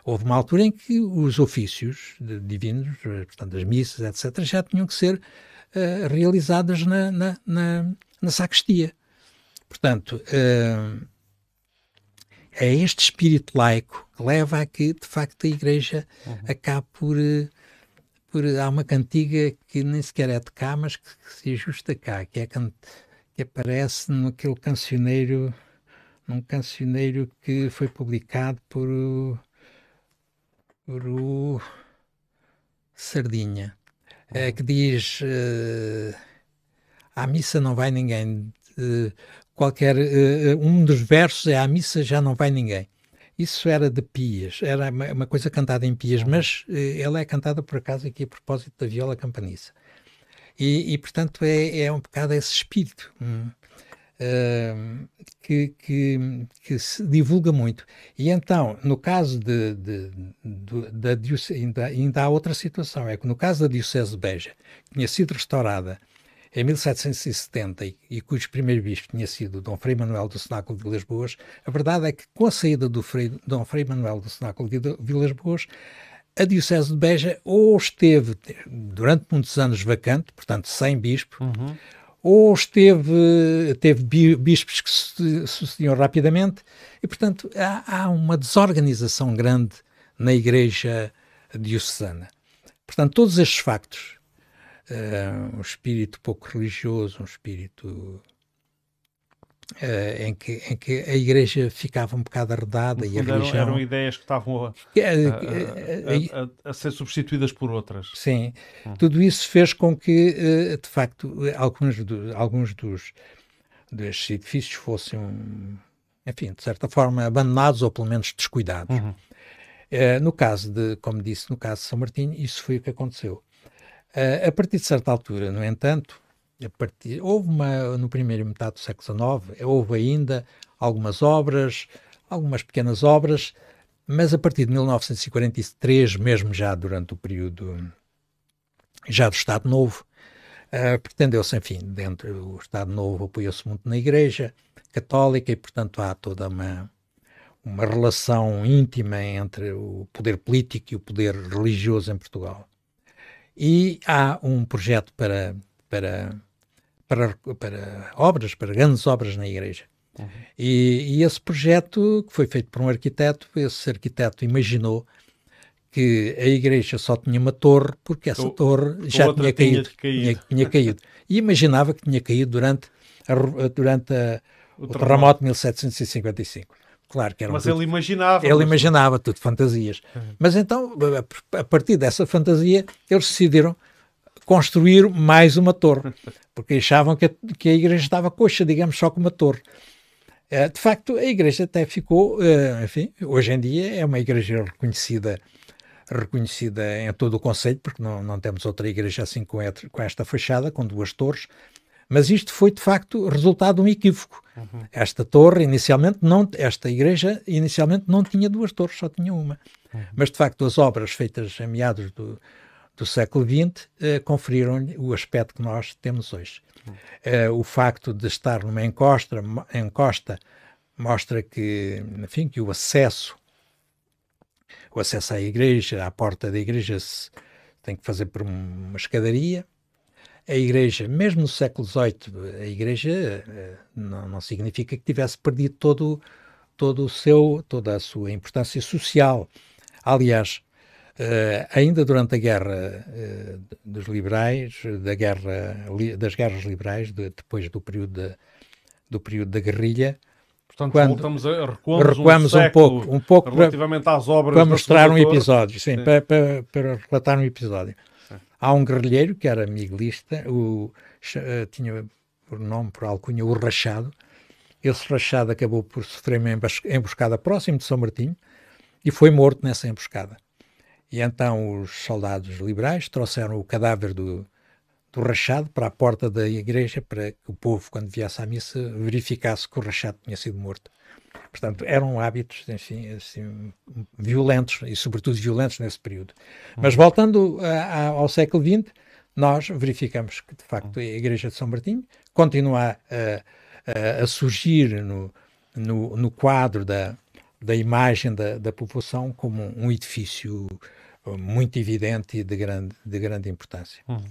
Houve uma altura em que os ofícios divinos, eh, portanto as missas, etc., já tinham que ser uh, realizadas na, na, na, na, sacristia. Portanto, uh, é este espírito laico que leva a que, de facto, a igreja uhum. acabe por por, há uma cantiga que nem sequer é de cá, mas que, que se ajusta cá, que, é que aparece naquele cancioneiro, num cancioneiro que foi publicado por o, por o Sardinha, é, que diz uh, à missa não vai ninguém. Uh, qualquer uh, um dos versos é à missa já não vai ninguém. Isso era de Pias, era uma, coisa cantada em Pias, mas uh, ela é cantada por acaso aqui a propósito da viola campaniça. E, e portanto, é, é um bocado esse espírito hum, uh, que, que, que, se divulga muito. E então, no caso de, de, de, da Diocese, ainda, ainda há outra situação, é que no caso da Diocese de Beja, que tinha sido restaurada em 1770 e, cujo primeiro bispo tinha sido Dom Frei Manuel do Cenáculo de Vilas Boas, a verdade é que com a saída do Frei, Dom Frei Manuel do Cenáculo de Vilas Boas, a Diocese de Beja ou esteve durante muitos anos vacante, portanto sem bispo, uhum. ou esteve, teve bispos que se sucediam rapidamente, e portanto há, há uma desorganização grande na Igreja diocesana. Portanto, todos estes factos uh, um espírito pouco religioso, um espírito Uh, em, que, em que a igreja ficava um bocado arredada e a religião... Eram, eram ideias que estavam a, a, a, a, ser substituídas por outras. Sim, hum. tudo isso fez com que, de facto, alguns, do, alguns dos, dos edifícios fossem, enfim, de certa forma, abandonados ou pelo menos descuidados. Uhum. Uh, no caso de, como disse, no caso de São Martinho, isso foi o que aconteceu. Uh, a partir de certa altura, no entanto, partir, houve uma, no primeiro metade do século XIX, houve ainda algumas obras, algumas pequenas obras, mas a partir de 1943, mesmo já durante o período já do Estado Novo, uh, pretendeu-se, enfim, dentro do Estado Novo apoiou-se muito na Igreja Católica e, portanto, há toda uma, uma relação íntima entre o poder político e o poder religioso em Portugal. E há um projeto para, para, para, para obras, para grandes obras na igreja. Uhum. E, e, esse projeto, que foi feito por um arquiteto, esse arquiteto imaginou que a igreja só tinha uma torre porque essa o, torre já tinha caído, tinha, tinha, caído. E imaginava que tinha caído durante, a, durante a, o, o terremoto de 1755. Claro que era Mas tudo, ele imaginava. Ele mas... imaginava tudo, fantasias. Uhum. Mas então, a partir dessa fantasia, eles decidiram construir mais uma torre, porque achavam que a, que a igreja estava coxa, digamos, só com uma torre. Uh, de facto, a igreja até ficou, uh, enfim, hoje em dia é uma igreja reconhecida reconhecida em todo o Conselho, porque não, não temos outra igreja assim com esta fachada, com duas torres, mas isto foi de facto resultado de um equívoco. Uhum. Esta torre inicialmente não, esta igreja inicialmente não tinha duas torres, só tinha uma. Uhum. Mas de facto as obras feitas a meados do, do século XX eh, conferiram-lhe o aspecto que nós temos hoje. Uhum. Eh, o facto de estar numa encosta, encosta mostra que, enfim, que o acesso o acesso à igreja, à porta da igreja se tem que fazer por uma escadaria a Igreja, mesmo no século XVIII, a Igreja eh, não, não significa que tivesse perdido todo, todo o seu, toda a sua importância social. Aliás, Uh, ainda durante a guerra uh, dos liberais, da guerra, das guerras liberais, de, depois do período, de, do período da guerrilha, Portanto, quando voltamos a recuamos, recuamos um, um, pouco, um pouco relativamente para, às obras para mostrar um episódio, sim, sim. Para, para, para, relatar um episódio. Há um guerrilheiro que era miguelista, o, uh, tinha por nome, por alcunha, o Rachado. Esse Rachado acabou por sofrer uma emboscada próximo de São Martinho e foi morto nessa emboscada. E então os soldados liberais trouxeram o cadáver do, do Rachado para a porta da igreja para que o povo, quando viesse à missa, verificasse que o Rachado tinha sido morto. Portanto, eram hábitos, enfim, assim, violentos e, sobretudo, violentos nesse período. Mas voltando a, a, ao século XX, nós verificamos que, de facto, a Igreja de São Martinho continua a, a, surgir no, no, no, quadro da, da imagem da, da população como um edifício muito evidente e de grande, de grande importância. Uhum.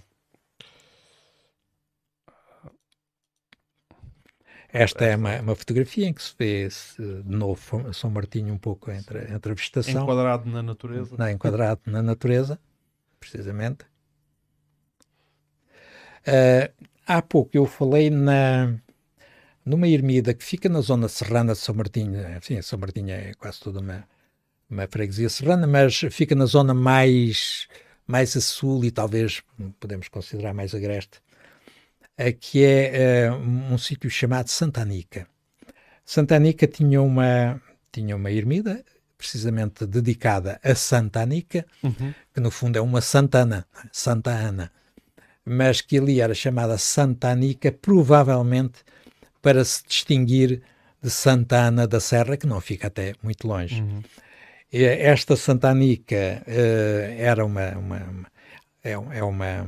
Esta é uma, uma, fotografia em que se vê de novo São Martinho um pouco entre, entre a vegetação. Enquadrado na natureza. Não, enquadrado na natureza, precisamente. Uh, há pouco eu falei na, numa ermida que fica na zona serrana de São Martinho. Sim, São Martinho é quase toda uma, uma freguesia serrana, mas fica na zona mais, mais a sul e talvez podemos considerar mais agreste, que é uh, um sítio chamado Santa Anica. Santa Anica tinha uma, tinha uma ermida precisamente dedicada a Santa Anica, uhum. que no fundo é uma Santana, Santa Ana, mas que ali era chamada Santa Anica, provavelmente para se distinguir de Santa Ana da Serra, que não fica até muito longe. Uhum. Esta Santa Anica uh, era uma, uma, uma, é, é uma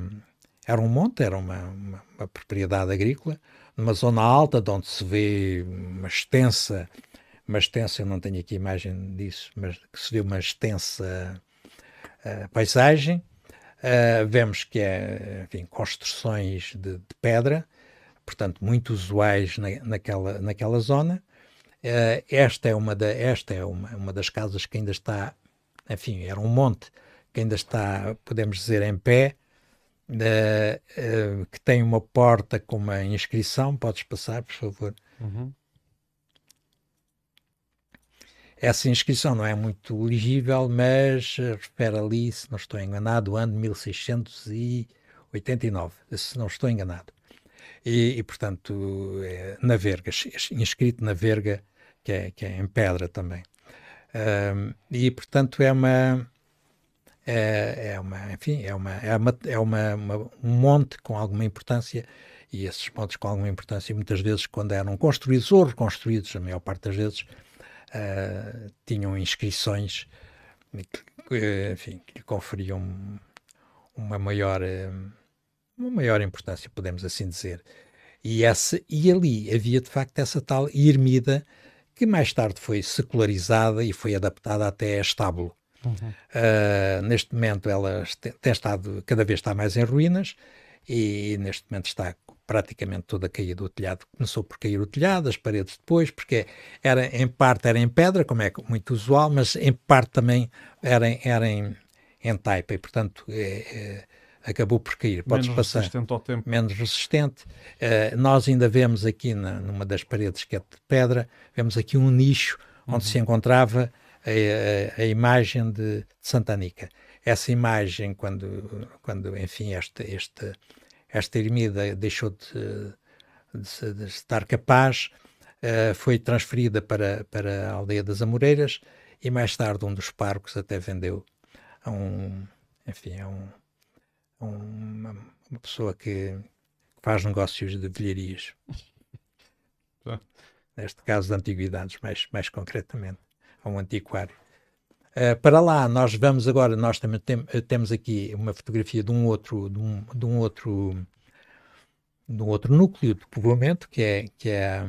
era um monte, era uma, uma, uma, propriedade agrícola, numa zona alta, de onde se vê uma extensa, uma extensa, eu não tenho aqui imagem disso, mas que se vê uma extensa uh, paisagem. Uh, vemos que é, enfim, construções de, de, pedra, portanto, muito usuais na, naquela, naquela zona. Uh, esta é, uma, da, esta é uma, uma das casas que ainda está, enfim, era um monte que ainda está, podemos dizer, em pé, uh, uh, que tem uma porta com uma inscrição. Podes passar, por favor. Uhum. Essa inscrição não é muito legível, mas refere ali, se não estou enganado, o ano de 1689, se não estou enganado. E, e portanto, é na verga, inscrito na verga, que é, que é em pedra também. Um, e, portanto, é uma, é, é, uma, enfim, é, uma, é, uma, é uma, uma, um monte com alguma importância e esses montes com alguma importância, muitas vezes, quando eram construídos ou reconstruídos, a maior parte das vezes, uh, tinham inscrições que, enfim, que lhe conferiam uma maior, uma maior importância, podemos assim dizer. E, essa, e ali havia, de facto, essa tal ermida que mais tarde foi secularizada e foi adaptada até a estábulo. Uhum. Uh, neste momento ela tem estado, cada vez está mais em ruínas e neste momento está praticamente toda caída o telhado. Começou por cair o telhado, as paredes depois, porque era em parte era em pedra, como é muito usual, mas em parte também era, era em, em taipa e portanto é, é, acabou por cair. Podes menos passar. resistente ao tempo. Menos resistente. Uh, nós ainda vemos aqui na, numa das paredes que é de pedra, vemos aqui um nicho onde uhum. se encontrava a, a, imagem de, de Santa Anica. Essa imagem, quando, quando enfim, esta, esta, esta ermida deixou de, de, de estar capaz, uh, foi transferida para, para a aldeia das Amoreiras e mais tarde um dos parcos até vendeu a um, enfim, a um, a uma, uma pessoa que faz negócios de velharias. Neste caso de antiguidades, mais, mais concretamente a um antiquário. Uh, para lá, nós vamos agora, nós também tem, eh, temos aqui uma fotografia de um outro, de um, de um outro, de um outro núcleo de povoamento, que é, que é,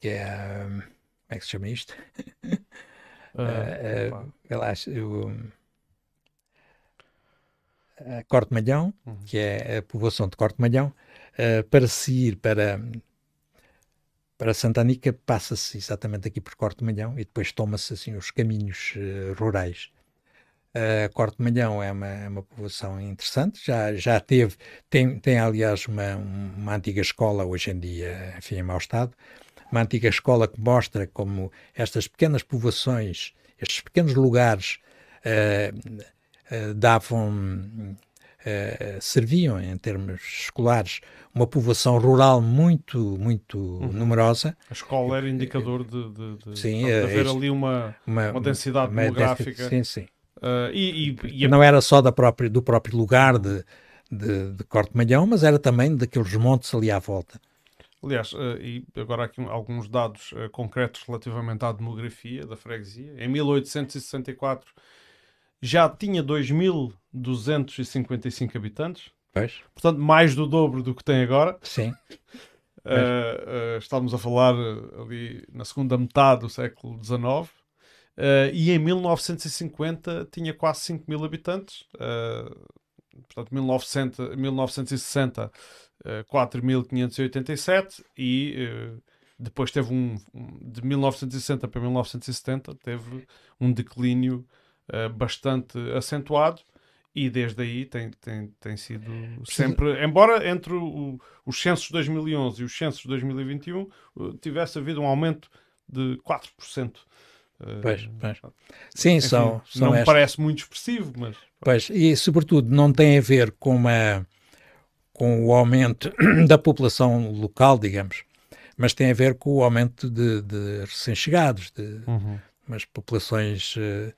que é como é que se chama isto? Uh, uh, uh, Corte Malhão, uhum. que é a povoação de Corte Malhão, uh, para seguir para para Santa Anica passa-se exatamente aqui por Corte Malhão e depois toma-se assim os caminhos uh, rurais. Uh, Corte Malhão é uma, é uma povoação interessante, já, já teve, tem, tem aliás uma, uma antiga escola, hoje em dia, enfim, em mau estado, uma antiga escola que mostra como estas pequenas povoações, estes pequenos lugares uh, uh, davam, serviam em termos escolares uma povoação rural muito, muito uhum. numerosa. A escola era indicador de, de, de, sim, de haver ali uma, uma, uma densidade uma demográfica. Sim, sim. Uh, e, e, e Não era só da própria, do próprio lugar de, de, de Corte Malhão, mas era também daqueles montes ali à volta. Aliás, uh, e agora aqui alguns dados uh, concretos relativamente à demografia da freguesia. Em 1864 já tinha 2.255 habitantes. Pois. Portanto, mais do dobro do que tem agora. Sim. Uh, estamos a falar ali na segunda metade do século XIX. Uh, e em 1950 tinha quase 5 mil habitantes. Uh, portanto, 1900, 1960, uh, 4.587 e uh, depois teve um, um, de 1960 para 1970 teve um declínio bastante acentuado e desde aí tem, tem, tem sido sempre, embora entre o, os censos de 2011 e os censos de 2021 tivesse havido um aumento de 4%. Pois, pois. Sim, Enfim, são, são Não parece muito expressivo, mas. Pois, e sobretudo não tem a ver com, uma, com o aumento da população local, digamos, mas tem a ver com o aumento de, de recém-chegados, de uhum. umas populações uh,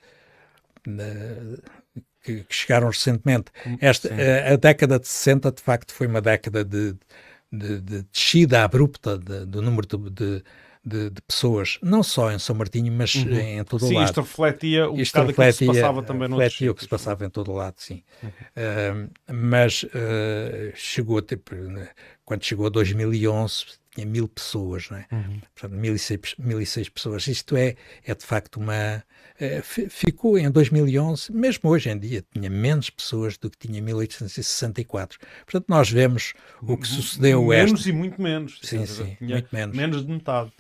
que, que, chegaram recentemente. Esta, a, a, década de 60, de facto, foi uma década de, de, de descida abrupta do número de, de, de, pessoas, não só em São Martinho, mas uhum. em todo sim, o lado. Isto refletia o isto refletia, que se passava também no Refletia o que se passava em todo o lado, sim. Uhum. Uh, mas uh, chegou, tipo, quando chegou a 2011, tinha mil pessoas, não é? Uhum. Portanto, mil e, seis, mil e seis pessoas. Isto é, é de facto uma. Uh, ficou em 2011, mesmo hoje em dia, tinha menos pessoas do que tinha em 1864. Portanto, nós vemos o que sucedeu. Menos esta... e muito menos. Sim, sim, muito menos. Menos de metade.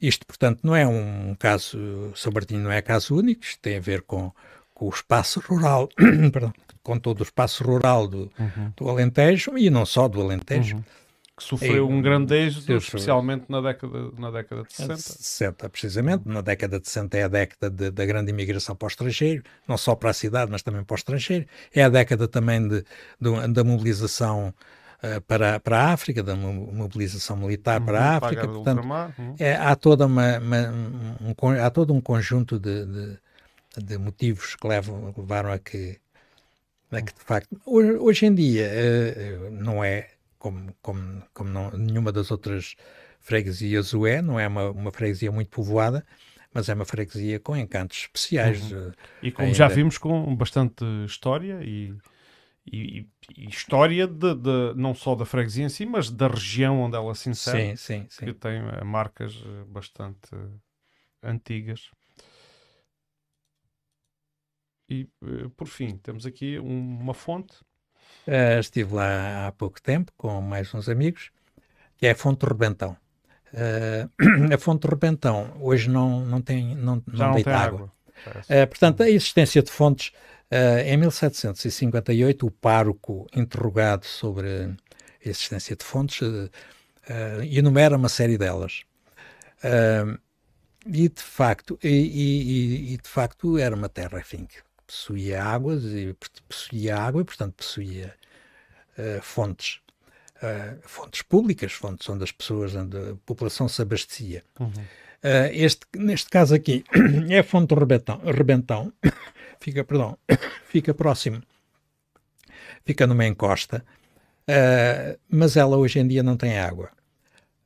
Isto, portanto, não é um caso. São Martinho não é caso único, isto tem a ver com, com o espaço rural, perdão, com todo o espaço rural do, uhum. do Alentejo e não só do Alentejo. Uhum que sofreu um grande êxito, especialmente na década, na década de 60. 60, precisamente. Na década de 60 é a década de, da grande imigração para o estrangeiro, não só para a cidade, mas também para o estrangeiro. É a década também de, de da mobilização uh, para, para a África, da mobilização militar uhum, para a África. Portanto, uhum. é, há, toda uma, uma um, há todo um conjunto de, de, de motivos que levam, levaram a que, a que de facto, hoje, hoje em dia, uh, não é como, como, como não, nenhuma das outras freguesias o é, não é uma, uma freguesia muito povoada, mas é uma freguesia com encantos especiais. Uhum. E como ainda. já vimos, com bastante história e, e, e história de, de, não só da freguesia em si, mas da região onde ela se insere, sim, sim, sim. que tem eh, marcas eh, bastante antigas. E, por fim, temos aqui uma fonte Uh, estive lá há pouco tempo com mais uns amigos, que é a Fonte Rebentão. Uh, a Fonte Rebentão hoje não, não tem, não, não, não deita água. água. Uh, portanto, a existência de fontes, em 1758, o pároco interrogado sobre a existência de fontes enumera uma série delas. e de facto, e, e, e, de facto era uma terra, enfim, possuía águas e possuía água e portanto possuía uh, fontes uh, fontes públicas fontes onde as pessoas onde a população se abastecia uhum. uh, este neste caso aqui é a fonte do rebentão, rebentão fica perdão fica próximo fica numa encosta mas ela hoje em dia não tem água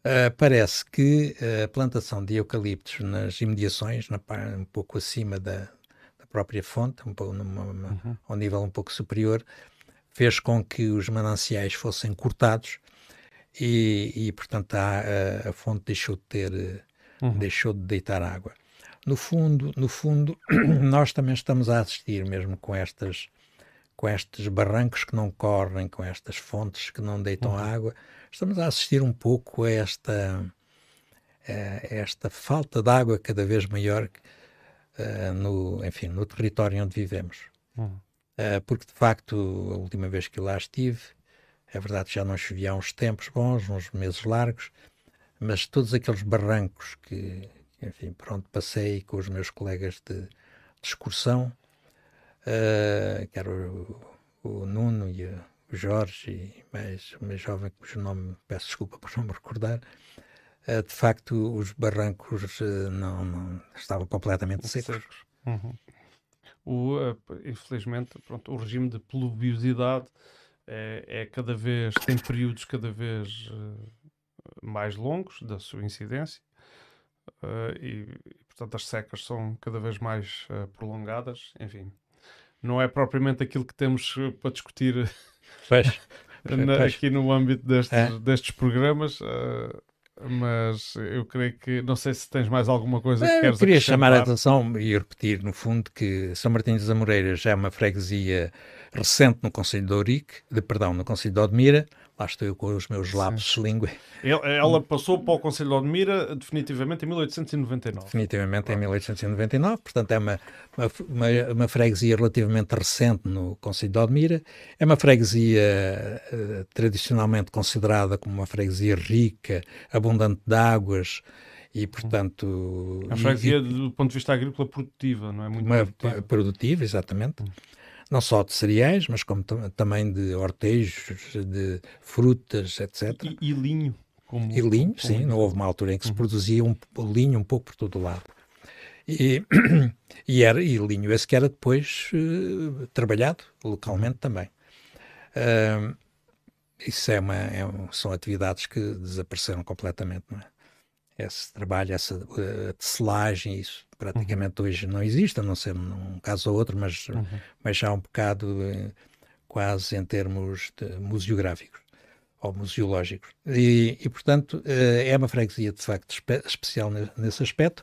Uh, parece que a plantação de eucaliptos nas imediações, na, um pouco acima da, própria fonte, um pouco numa, uhum. a um nível um pouco superior, fez com que os mananciais fossem cortados e, e portanto, a, a, fonte deixou de ter, uhum. deixou de deitar água. No fundo, no fundo, nós também estamos a assistir, mesmo com estas, com estes barrancos que não correm, com estas fontes que não deitam uhum. água, estamos a assistir um pouco a esta, a esta falta de água cada vez maior uh, no, enfim, no território onde vivemos. Uhum. Uh, porque de facto, a última vez que lá estive, é verdade que já não chovia há uns tempos bons, uns meses largos, mas todos aqueles barrancos que, enfim, pronto, passei com os meus colegas de, de excursão, uh, que era o, o Nuno e o Jorge, e mais mais jovem, cujo nome peço desculpa por não me recordar, de facto os barrancos uh, não, não, estavam completamente secos. Uhum. O, infelizmente, pronto, o regime de pluviosidade é, é, cada vez, tem períodos cada vez mais longos da sua incidência e, portanto, as secas são cada vez mais prolongadas. Enfim, não é propriamente aquilo que temos eh, para discutir na, aqui no âmbito destes, é. destes programas. Uh, mas eu creio que não sei se tens mais alguma coisa que queres Eu queria chamar a atenção e repetir, no fundo, que São Martinho das Amoreiras é uma freguesia recente no Conselho de Ourique, de, perdão, no Conselho de Odmira, lá estou eu com os meus lápis de língua. Ela passou para o Conselho de Odmira definitivamente em 1899. Definitivamente em 1899, portanto é uma, uma, uma, freguesia relativamente recente no Conselho de Odmira. É uma freguesia uh, tradicionalmente considerada como uma freguesia rica, abundante de águas, e portanto... A freguesia e, do ponto de vista agrícola produtiva, não é? Muito uma, produtiva. produtiva, exatamente. Não só de cereais, mas como também de hortejos, de frutas, etc. E, e linho. Como, e linho, como sim, linho. não houve uma altura em que se uhum. produzia um, linho um pouco por todo o lado. E, e, era, e linho esse que era depois uh, trabalhado localmente também. Uh, isso é uma, é, são atividades que desapareceram completamente, não é? esse trabalho, essa uh, tecelagem, isso praticamente uhum. hoje não existe, a não ser num caso ou outro, mas, uhum. mas já um bocado uh, quase em termos museográficos ou museológicos. E, e portanto, uh, é uma freguesia de facto espe especial nesse aspecto.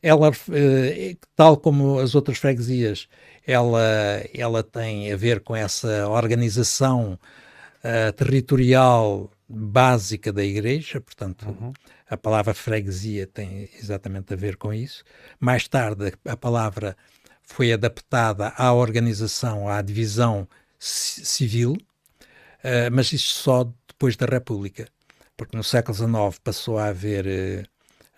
Ela, tal como as outras freguesias, ela, ela tem a ver com essa organização territorial básica da igreja, portanto, uhum a palavra freguesia tem exatamente a ver com isso. Mais tarde, a palavra foi adaptada à organização, à divisão civil, uh, mas isso só depois da República, porque no século XIX passou a haver.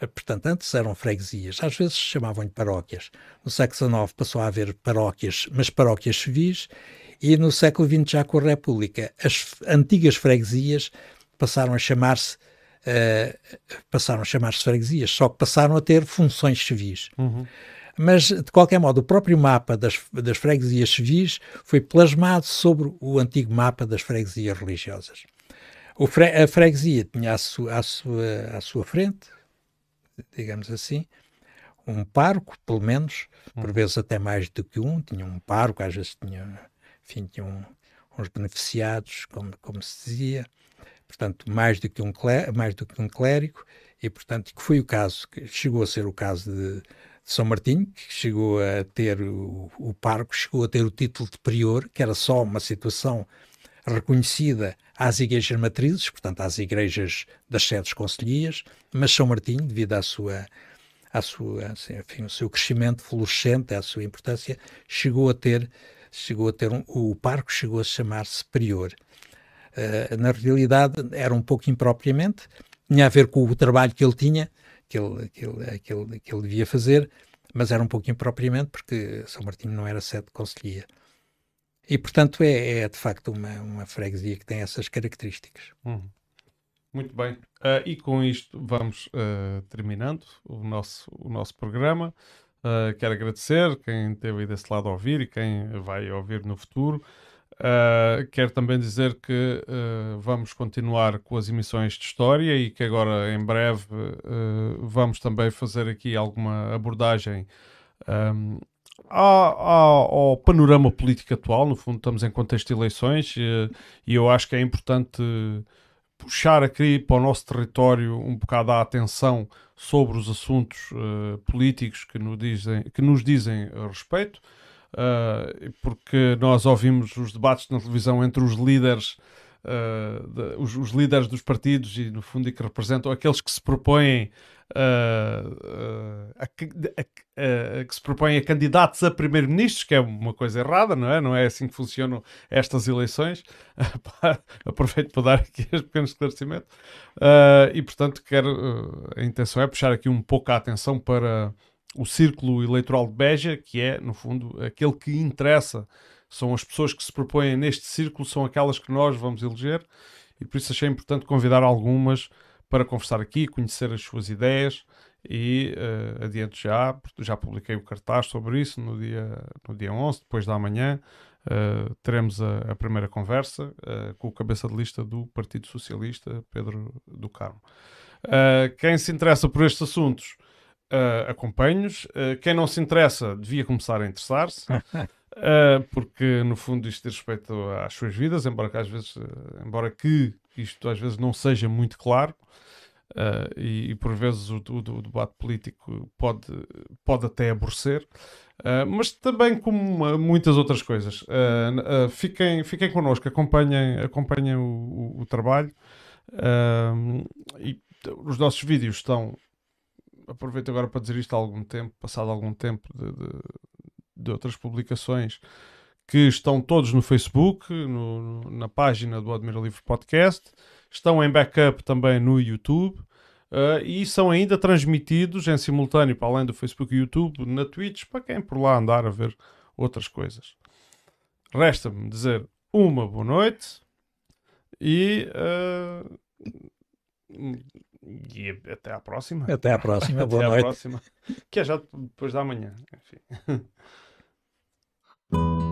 Uh, portanto, antes eram freguesias, às vezes chamavam-lhe paróquias. No século XIX passou a haver paróquias, mas paróquias civis, e no século XX, já com a República, as antigas freguesias passaram a chamar-se passaram a chamar-se freguesias, só que passaram a ter funções civis. Uhum. Mas, de qualquer modo, o próprio mapa das, das freguesias civis foi plasmado sobre o antigo mapa das freguesias religiosas. Fre a freguesia tinha à, su à, sua, à sua frente, digamos assim, um parco, pelo menos, por uhum. vezes até mais do que um, tinha um parco, às vezes tinha, enfim, tinha um, uns beneficiados, como, como se dizia, portanto, mais do que um, mais do que um clérigo, e, portanto, que foi o caso, que chegou a ser o caso de, São Martinho, que chegou a ter o, o parco, chegou a ter o título de prior, que era só uma situação reconhecida às igrejas matrizes, portanto, às igrejas das sedes concelhias, mas São Martinho, devido à sua à sua, assim, enfim, o seu crescimento florescente, à sua importância, chegou a ter, chegou a ter um, o parco chegou a chamar-se prior. Uh, na realidade era um pouco impropriamente, tinha a ver com o trabalho que ele tinha, que ele, que ele, que ele, que ele devia fazer, mas era um pouco impropriamente porque São Martinho não era sede de conselhia. E, portanto, é, é, de facto uma, uma freguesia que tem essas características. Hum. Muito bem. Uh, e com isto vamos uh, terminando o nosso, o nosso programa. Uh, quero agradecer quem esteve aí desse lado a ouvir e quem vai ouvir no futuro. Uh, quero também dizer que uh, vamos continuar com as emissões de história e que agora, em breve, uh, vamos também fazer aqui alguma abordagem um, ao, ao, panorama político atual. No fundo, estamos em contexto de eleições e, e eu acho que é importante puxar aqui para o nosso território um bocado a atenção sobre os assuntos políticos que nos dizem, que nos dizem respeito. Uh, porque nós ouvimos os debates na televisão entre os líderes, uh, de, os, os, líderes dos partidos e, no fundo, e que representam aqueles que se propõem uh, a, a, a, que se propõem a candidatos a primeiro-ministros, que é uma coisa errada, não é? Não é assim que funcionam estas eleições. Aproveito para dar aqui este pequeno esclarecimento. Uh, e, portanto, quero, a intenção é puxar aqui um pouco a atenção para o círculo eleitoral de Beja, que é, no fundo, aquele que interessa. São as pessoas que se propõem neste círculo, são aquelas que nós vamos eleger, e por isso achei importante convidar algumas para conversar aqui, conhecer as suas ideias e uh, adiante já, já publiquei o cartaz sobre isso no dia, no dia 11, depois da manhã, uh, teremos a, a, primeira conversa uh, com o cabeça de lista do Partido Socialista, Pedro do Carmo. quem se interessa por estes assuntos, uh, acompanho-os. Uh, quem não se interessa devia começar a interessar-se. Uh, porque no fundo isto diz respeito às suas vidas, embora que às vezes, uh, embora que isto às vezes não seja muito claro, uh, e, e, por vezes o, o, o, debate político pode, pode até aborrecer, mas também como muitas outras coisas. fiquem, fiquem connosco, acompanhem, acompanhem o, o trabalho. e os nossos vídeos estão aproveito agora para dizer isto há algum tempo, passado algum tempo de, de, de outras publicações que estão todos no Facebook, no, na página do Admira Livre Podcast, estão em backup também no YouTube uh, e são ainda transmitidos em simultâneo, para além do Facebook e YouTube, na Twitch, para quem por lá andar a ver outras coisas. Resta-me dizer uma boa noite e. Uh, e até à próxima. Até à próxima. Boa até noite. Próxima, que é já depois da manhã. Enfim.